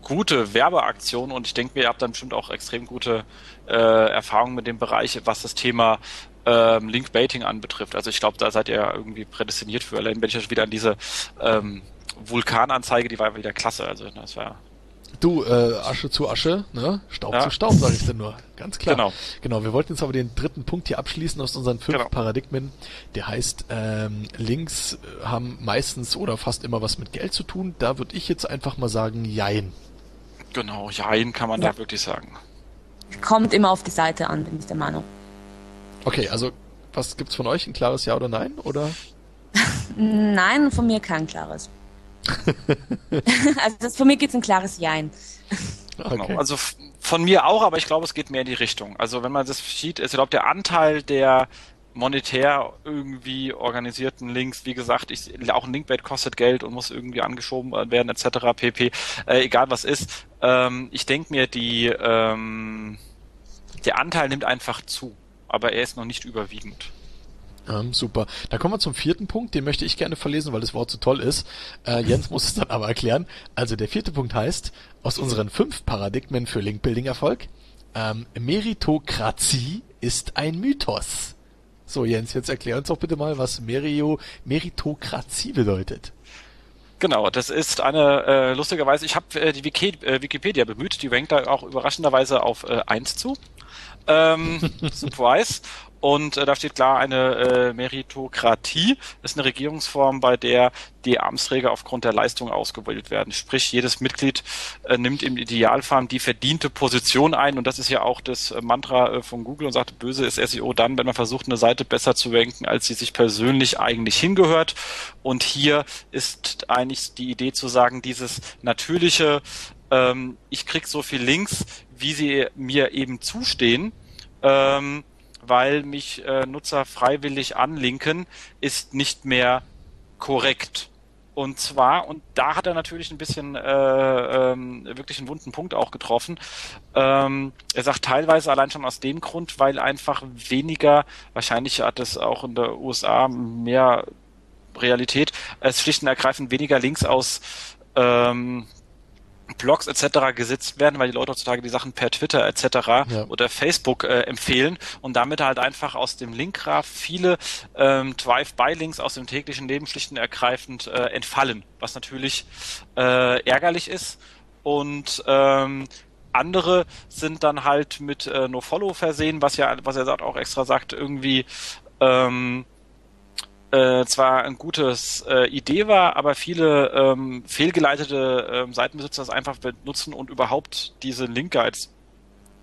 gute Werbeaktion und ich denke, wir habt dann bestimmt auch extrem gute äh, Erfahrungen mit dem Bereich, was das Thema ähm, Link-Baiting anbetrifft. Also ich glaube, da seid ihr irgendwie prädestiniert für. Allein wenn ich jetzt wieder an diese ähm, Vulkananzeige, die war wieder klasse. Also das war Du, äh, Asche zu Asche, ne? Staub ja. zu Staub, sage ich denn nur. Ganz klar. Genau. Genau, wir wollten jetzt aber den dritten Punkt hier abschließen aus unseren fünf genau. Paradigmen. Der heißt, ähm, Links haben meistens oder fast immer was mit Geld zu tun. Da würde ich jetzt einfach mal sagen, jein. Genau, jein kann man ja. da wirklich sagen. Kommt immer auf die Seite an, bin ich der Meinung. Okay, also was gibt's von euch? Ein klares Ja oder Nein? Oder? [LAUGHS] Nein, von mir kein klares. [LAUGHS] also das, von mir geht es ein klares Jein. Okay. Genau. Also von mir auch, aber ich glaube, es geht mehr in die Richtung. Also wenn man das sieht, ist, ich glaube, der Anteil der monetär irgendwie organisierten Links, wie gesagt, ich, auch ein Linkbait kostet Geld und muss irgendwie angeschoben werden, etc. pp. Äh, egal was ist. Ähm, ich denke mir, die ähm, der Anteil nimmt einfach zu, aber er ist noch nicht überwiegend. Ähm, super. Dann kommen wir zum vierten Punkt, den möchte ich gerne verlesen, weil das Wort so toll ist. Äh, Jens muss es dann aber erklären. Also der vierte Punkt heißt, aus unseren fünf Paradigmen für Link-Building-Erfolg, ähm, Meritokratie ist ein Mythos. So Jens, jetzt erklär uns doch bitte mal, was Merio Meritokratie bedeutet. Genau, das ist eine äh, lustigerweise, ich habe äh, die Wiki, äh, Wikipedia bemüht, die rankt da auch überraschenderweise auf äh, 1 zu. Ähm, [LAUGHS] Surprise. Und äh, da steht klar, eine äh, Meritokratie ist eine Regierungsform, bei der die Amtsträger aufgrund der Leistung ausgewählt werden. Sprich, jedes Mitglied äh, nimmt im Idealfall die verdiente Position ein. Und das ist ja auch das äh, Mantra äh, von Google und sagt, böse ist SEO dann, wenn man versucht, eine Seite besser zu ranken, als sie sich persönlich eigentlich hingehört. Und hier ist eigentlich die Idee zu sagen, dieses natürliche, ähm, ich krieg so viel Links, wie sie mir eben zustehen, ähm, weil mich äh, Nutzer freiwillig anlinken, ist nicht mehr korrekt. Und zwar, und da hat er natürlich ein bisschen äh, ähm, wirklich einen wunden Punkt auch getroffen. Ähm, er sagt teilweise allein schon aus dem Grund, weil einfach weniger, wahrscheinlich hat es auch in der USA mehr Realität, es schlicht und ergreifend weniger Links aus ähm, Blogs etc. gesetzt werden, weil die Leute heutzutage die Sachen per Twitter etc. Ja. oder Facebook äh, empfehlen und damit halt einfach aus dem Linkgraph viele ähm, Drive-by-Links aus dem täglichen Leben schlicht und ergreifend äh, entfallen, was natürlich äh, ärgerlich ist und ähm, andere sind dann halt mit äh, No-Follow versehen, was ja, was er auch extra sagt, irgendwie ähm, äh, zwar ein gutes äh, Idee war, aber viele ähm, fehlgeleitete ähm, Seitenbesitzer es einfach benutzen und überhaupt diese Link-Guides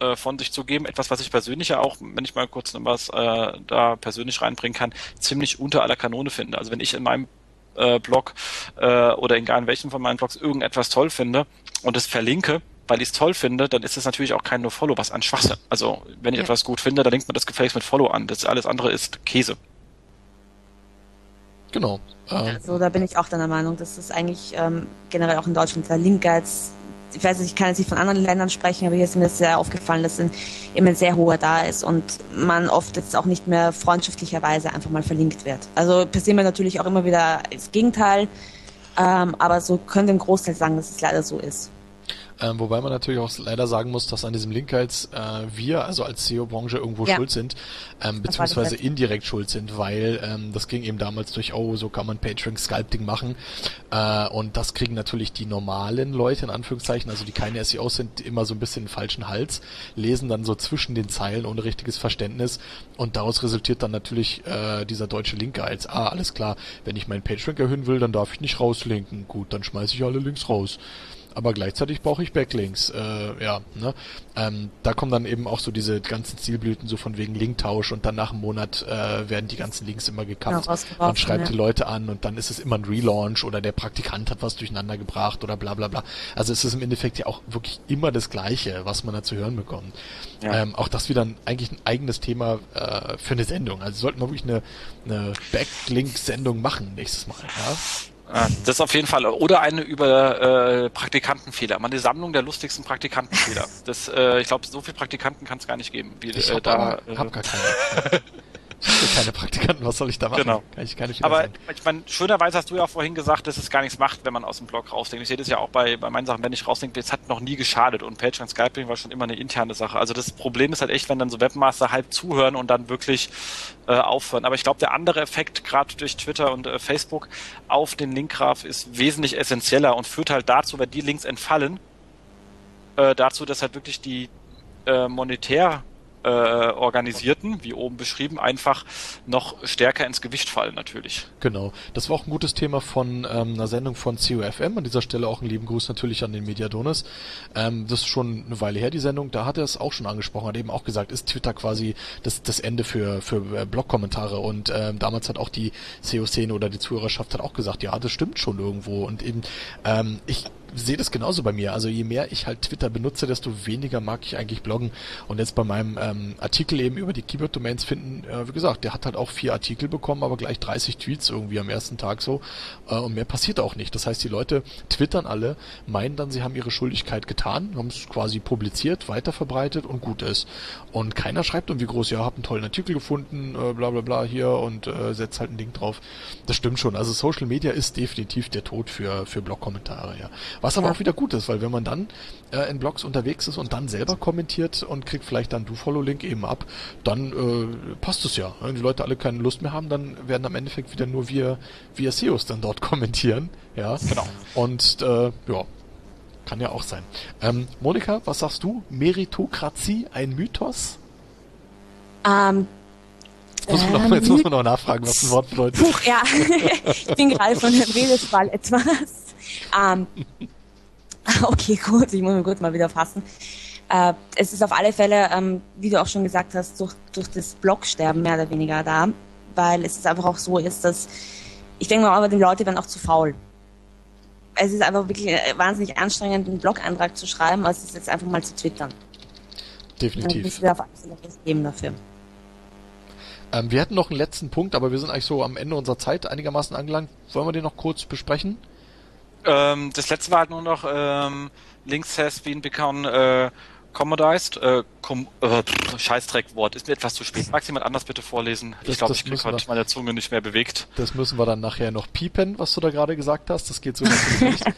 äh, von sich zu geben. Etwas, was ich persönlich ja auch, wenn ich mal kurz noch was äh, da persönlich reinbringen kann, ziemlich unter aller Kanone finde. Also wenn ich in meinem äh, Blog äh, oder in gar in welchen von meinen Blogs irgendetwas toll finde und es verlinke, weil ich es toll finde, dann ist es natürlich auch kein No-Follow, was an Schwachsinn. Also wenn ich ja. etwas gut finde, dann denkt man das gefälligst mit Follow an. Das alles andere ist Käse. Genau. Ähm, also da bin ich auch deiner Meinung, dass es eigentlich ähm, generell auch in Deutschland der Linkguides, ich weiß nicht, ich kann jetzt nicht von anderen Ländern sprechen, aber hier ist mir das sehr aufgefallen, dass immer ein sehr hoher da ist und man oft jetzt auch nicht mehr freundschaftlicherweise einfach mal verlinkt wird. Also passiert mir natürlich auch immer wieder das Gegenteil, ähm, aber so könnte ein Großteil sagen, dass es leider so ist. Ähm, wobei man natürlich auch leider sagen muss, dass an diesem Linkheits äh, wir, also als SEO-Branche, irgendwo ja. schuld sind, ähm, beziehungsweise indirekt schuld sind, weil ähm, das ging eben damals durch, oh, so kann man Patreon Sculpting machen. Äh, und das kriegen natürlich die normalen Leute, in Anführungszeichen, also die keine SEOs sind, immer so ein bisschen den falschen Hals, lesen dann so zwischen den Zeilen ohne richtiges Verständnis und daraus resultiert dann natürlich äh, dieser deutsche Linkguides. Ah, alles klar, wenn ich meinen Patreon erhöhen will, dann darf ich nicht rauslinken. Gut, dann schmeiße ich alle Links raus aber gleichzeitig brauche ich Backlinks. Äh, ja, ne? Ähm, da kommen dann eben auch so diese ganzen Zielblüten so von wegen Linktausch und dann nach einem Monat äh, werden die ganzen Links immer gekappt. Ja, Man schreibt ja. die Leute an und dann ist es immer ein Relaunch oder der Praktikant hat was durcheinander gebracht oder bla bla bla. Also es ist im Endeffekt ja auch wirklich immer das Gleiche, was man da zu hören bekommt. Ja. Ähm, auch das wieder ein, eigentlich ein eigenes Thema äh, für eine Sendung. Also sollten wir wirklich eine, eine Backlink-Sendung machen nächstes Mal. Ja? Das ist auf jeden Fall. Oder eine über äh, Praktikantenfehler. Mal eine Sammlung der lustigsten Praktikantenfehler. Das, äh, ich glaube, so viele Praktikanten kann es gar nicht geben. Wie, ich äh, hab da, äh, hab gar keine. [LAUGHS] [LAUGHS] keine Praktikanten, was soll ich da machen? Genau. Kann ich, kann ich Aber sagen. ich meine, schönerweise hast du ja auch vorhin gesagt, dass es gar nichts macht, wenn man aus dem Blog rausdenkt. Ich sehe das ja auch bei, bei meinen Sachen, wenn ich rausdenke, es hat noch nie geschadet und und Skyping war schon immer eine interne Sache. Also das Problem ist halt echt, wenn dann so Webmaster halb zuhören und dann wirklich äh, aufhören. Aber ich glaube, der andere Effekt, gerade durch Twitter und äh, Facebook auf den Linkgraph ist wesentlich essentieller und führt halt dazu, wenn die Links entfallen, äh, dazu, dass halt wirklich die äh, monetär äh, organisierten, wie oben beschrieben, einfach noch stärker ins Gewicht fallen natürlich. Genau. Das war auch ein gutes Thema von ähm, einer Sendung von COFM. An dieser Stelle auch einen lieben Gruß natürlich an den Mediadonis. Ähm, das ist schon eine Weile her, die Sendung. Da hat er es auch schon angesprochen, hat eben auch gesagt, ist Twitter quasi das, das Ende für, für äh, Blog-Kommentare. Und ähm, damals hat auch die CO-Szene oder die Zuhörerschaft hat auch gesagt, ja, das stimmt schon irgendwo. Und eben, ähm, ich sehe das genauso bei mir. Also je mehr ich halt Twitter benutze, desto weniger mag ich eigentlich bloggen. Und jetzt bei meinem ähm, Artikel eben über die Keyword-Domains finden, äh, wie gesagt, der hat halt auch vier Artikel bekommen, aber gleich 30 Tweets irgendwie am ersten Tag so. Äh, und mehr passiert auch nicht. Das heißt, die Leute twittern alle, meinen dann, sie haben ihre Schuldigkeit getan, haben es quasi publiziert, weiterverbreitet und gut ist. Und keiner schreibt irgendwie groß, ja, hab einen tollen Artikel gefunden, äh, bla bla bla hier und äh, setzt halt ein Ding drauf. Das stimmt schon. Also Social Media ist definitiv der Tod für, für Blog-Kommentare, ja. Was aber auch wieder gut ist, weil wenn man dann äh, in Blogs unterwegs ist und dann selber kommentiert und kriegt vielleicht dann Do-Follow-Link eben ab, dann äh, passt es ja. Wenn die Leute alle keine Lust mehr haben, dann werden am Endeffekt wieder nur wir, wir SEOs dann dort [LAUGHS] kommentieren. Ja, genau. Und äh, ja, kann ja auch sein. Ähm, Monika, was sagst du? Meritokratie, ein Mythos? Ähm, jetzt, muss man noch, jetzt muss man noch nachfragen, was das Wort bedeutet. Puch, ja, [LAUGHS] ich bin gerade von Herrn Redesfall etwas. Ähm, Okay, [LAUGHS] gut, ich muss mich kurz mal wieder fassen. Äh, es ist auf alle Fälle, ähm, wie du auch schon gesagt hast, durch, durch das Blogsterben mehr oder weniger da, weil es ist einfach auch so ist, dass ich denke mal, aber die Leute werden auch zu faul. Es ist einfach wirklich äh, wahnsinnig anstrengend, einen Blog-Eintrag zu schreiben, als es jetzt einfach mal zu twittern. Definitiv. Dann auf geben dafür. Ähm, wir hätten noch einen letzten Punkt, aber wir sind eigentlich so am Ende unserer Zeit einigermaßen angelangt. Wollen wir den noch kurz besprechen? Ähm, das letzte war halt nur noch ähm, Links has been become äh, commodized. Äh, com äh, Scheißdreckwort. Ist mir etwas zu spät. Magst jemand anders bitte vorlesen? Das, ich glaube, ich krieg heute meine Zunge nicht mehr bewegt. Das müssen wir dann nachher noch piepen, was du da gerade gesagt hast. Das geht so nicht. [LAUGHS] äh,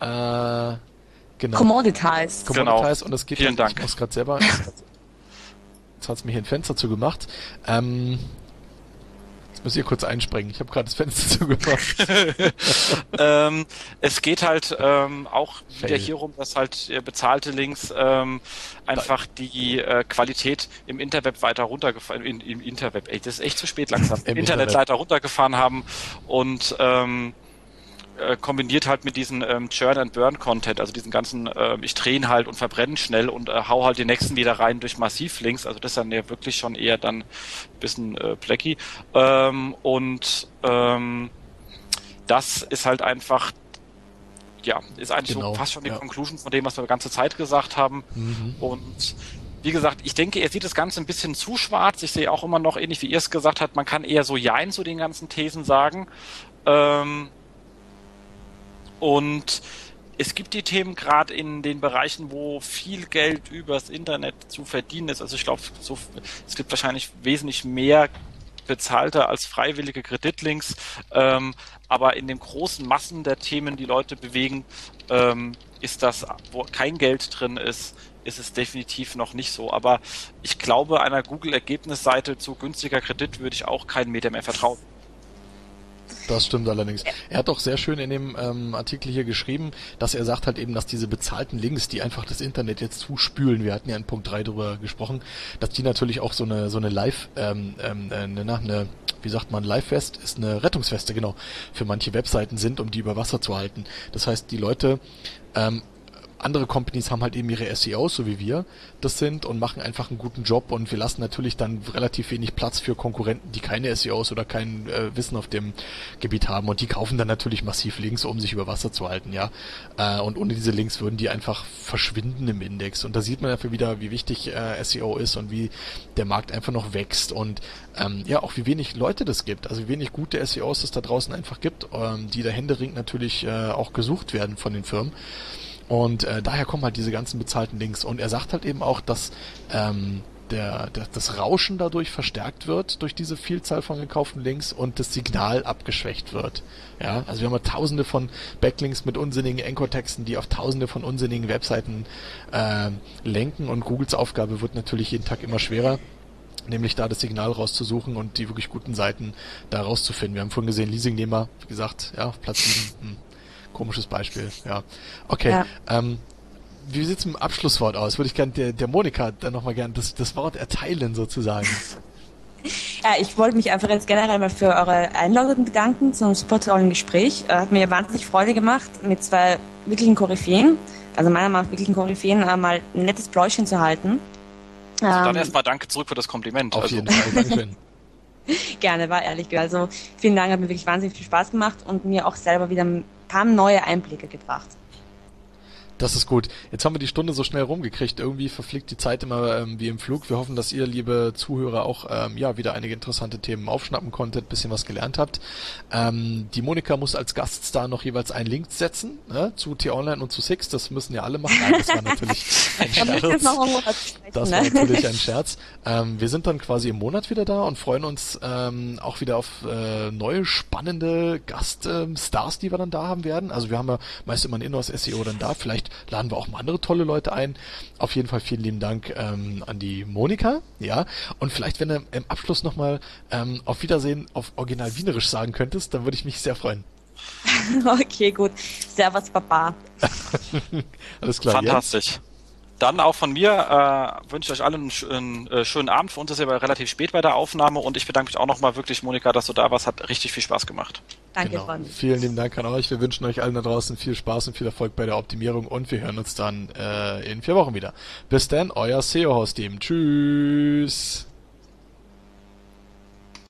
genau. Commoditized. Commoditized genau. und das geht Vielen ja, Dank. Ich muss gerade selber. Jetzt hat's mir hier ein Fenster zugemacht. Ähm, muss hier kurz einspringen. Ich habe gerade das Fenster [LAUGHS] zugemacht. [LAUGHS] ähm, es geht halt ähm, auch Fail. wieder hier rum, dass halt äh, bezahlte Links ähm, einfach die äh, Qualität im Interweb weiter runtergefahren, in, im Interweb, ey, das ist echt zu spät langsam, [LAUGHS] im Internet, Internet weiter runtergefahren haben und ähm, äh, kombiniert halt mit diesem ähm, Churn and Burn Content, also diesen ganzen, äh, ich drehe halt und verbrenne schnell und äh, hau halt die nächsten wieder rein durch Massivlinks, also das ist dann ja wirklich schon eher dann ein bisschen äh, plecky. Ähm, und ähm, das ist halt einfach ja, ist eigentlich genau, so fast schon die ja. Conclusion von dem, was wir die ganze Zeit gesagt haben. Mhm. Und wie gesagt, ich denke, er sieht das Ganze ein bisschen zu schwarz. Ich sehe auch immer noch, ähnlich wie ihr es gesagt habt, man kann eher so Jein zu den ganzen Thesen sagen. Ähm, und es gibt die Themen gerade in den Bereichen, wo viel Geld übers Internet zu verdienen ist. Also ich glaube, so, es gibt wahrscheinlich wesentlich mehr bezahlte als freiwillige Kreditlinks. Ähm, aber in den großen Massen der Themen, die Leute bewegen, ähm, ist das, wo kein Geld drin ist, ist es definitiv noch nicht so. Aber ich glaube, einer Google-Ergebnisseite zu günstiger Kredit würde ich auch keinen Meter mehr vertrauen. Das stimmt allerdings. Er hat doch sehr schön in dem ähm, Artikel hier geschrieben, dass er sagt halt eben, dass diese bezahlten Links, die einfach das Internet jetzt zuspülen, wir hatten ja in Punkt 3 drüber gesprochen, dass die natürlich auch so eine so eine Live, ähm, ähm, eine, eine, wie sagt man, Live-Fest ist eine Rettungsweste, genau, für manche Webseiten sind, um die über Wasser zu halten. Das heißt, die Leute ähm, andere Companies haben halt eben ihre SEOs, so wie wir das sind, und machen einfach einen guten Job. Und wir lassen natürlich dann relativ wenig Platz für Konkurrenten, die keine SEOs oder kein äh, Wissen auf dem Gebiet haben. Und die kaufen dann natürlich massiv Links, um sich über Wasser zu halten, ja. Äh, und ohne diese Links würden die einfach verschwinden im Index. Und da sieht man dafür wieder, wie wichtig äh, SEO ist und wie der Markt einfach noch wächst. Und ähm, ja, auch wie wenig Leute das gibt, also wie wenig gute SEOs es da draußen einfach gibt, ähm, die da händeringend natürlich äh, auch gesucht werden von den Firmen. Und äh, daher kommen halt diese ganzen bezahlten Links. Und er sagt halt eben auch, dass ähm, der, der, das Rauschen dadurch verstärkt wird durch diese Vielzahl von gekauften Links und das Signal abgeschwächt wird. Ja, also wir haben ja tausende von Backlinks mit unsinnigen Anchor-Texten, die auf tausende von unsinnigen Webseiten äh, lenken und Googles Aufgabe wird natürlich jeden Tag immer schwerer nämlich da das Signal rauszusuchen und die wirklich guten Seiten da rauszufinden. Wir haben vorhin gesehen, Leasingnehmer, wie gesagt, ja, auf Platz 7, hm, komisches Beispiel, ja. Okay, ja. Ähm, wie sieht's mit dem Abschlusswort aus? Würde ich gerne der, der Monika dann nochmal gerne das, das Wort erteilen sozusagen. [LAUGHS] Ja, ich wollte mich einfach jetzt generell mal für eure Einladung bedanken zum super tollen Gespräch. Äh, hat mir wahnsinnig Freude gemacht, mit zwei wirklichen Koryphäen, also meiner Meinung nach wirklichen Koryphäen, äh, mal ein nettes Pläuschen zu halten. Also ähm, dann erstmal danke zurück für das Kompliment. Auf also. jeden Fall, Dankeschön. [LAUGHS] Gerne, war ehrlich. Also vielen Dank, hat mir wirklich wahnsinnig viel Spaß gemacht und mir auch selber wieder paar neue Einblicke gebracht. Das ist gut. Jetzt haben wir die Stunde so schnell rumgekriegt. Irgendwie verfliegt die Zeit immer ähm, wie im Flug. Wir hoffen, dass ihr, liebe Zuhörer, auch ähm, ja wieder einige interessante Themen aufschnappen konntet, bisschen was gelernt habt. Ähm, die Monika muss als Gaststar noch jeweils einen Link setzen ne, zu T-Online und zu Six. Das müssen ja alle machen. Nein, das war natürlich [LAUGHS] ein Scherz. Das war natürlich ein [LAUGHS] Scherz. Ähm, wir sind dann quasi im Monat wieder da und freuen uns ähm, auch wieder auf äh, neue spannende Gaststars, ähm, die wir dann da haben werden. Also wir haben ja meist immer ein Inhouse-SEO dann da. Vielleicht laden wir auch mal andere tolle Leute ein. Auf jeden Fall vielen lieben Dank ähm, an die Monika. Ja, und vielleicht, wenn du im Abschluss nochmal ähm, auf Wiedersehen auf Original Wienerisch sagen könntest, dann würde ich mich sehr freuen. [LAUGHS] okay, gut. Servus, Papa. [LAUGHS] Alles klar. Fantastisch. Jens? Dann auch von mir äh, wünsche ich euch allen einen, einen äh, schönen Abend. Für uns ist ja relativ spät bei der Aufnahme und ich bedanke mich auch nochmal wirklich, Monika, dass du da warst. Hat richtig viel Spaß gemacht. Danke, genau. Vielen lieben Dank an euch. Wir wünschen euch allen da draußen viel Spaß und viel Erfolg bei der Optimierung und wir hören uns dann äh, in vier Wochen wieder. Bis dann, euer SEO-Host-Team. Tschüss.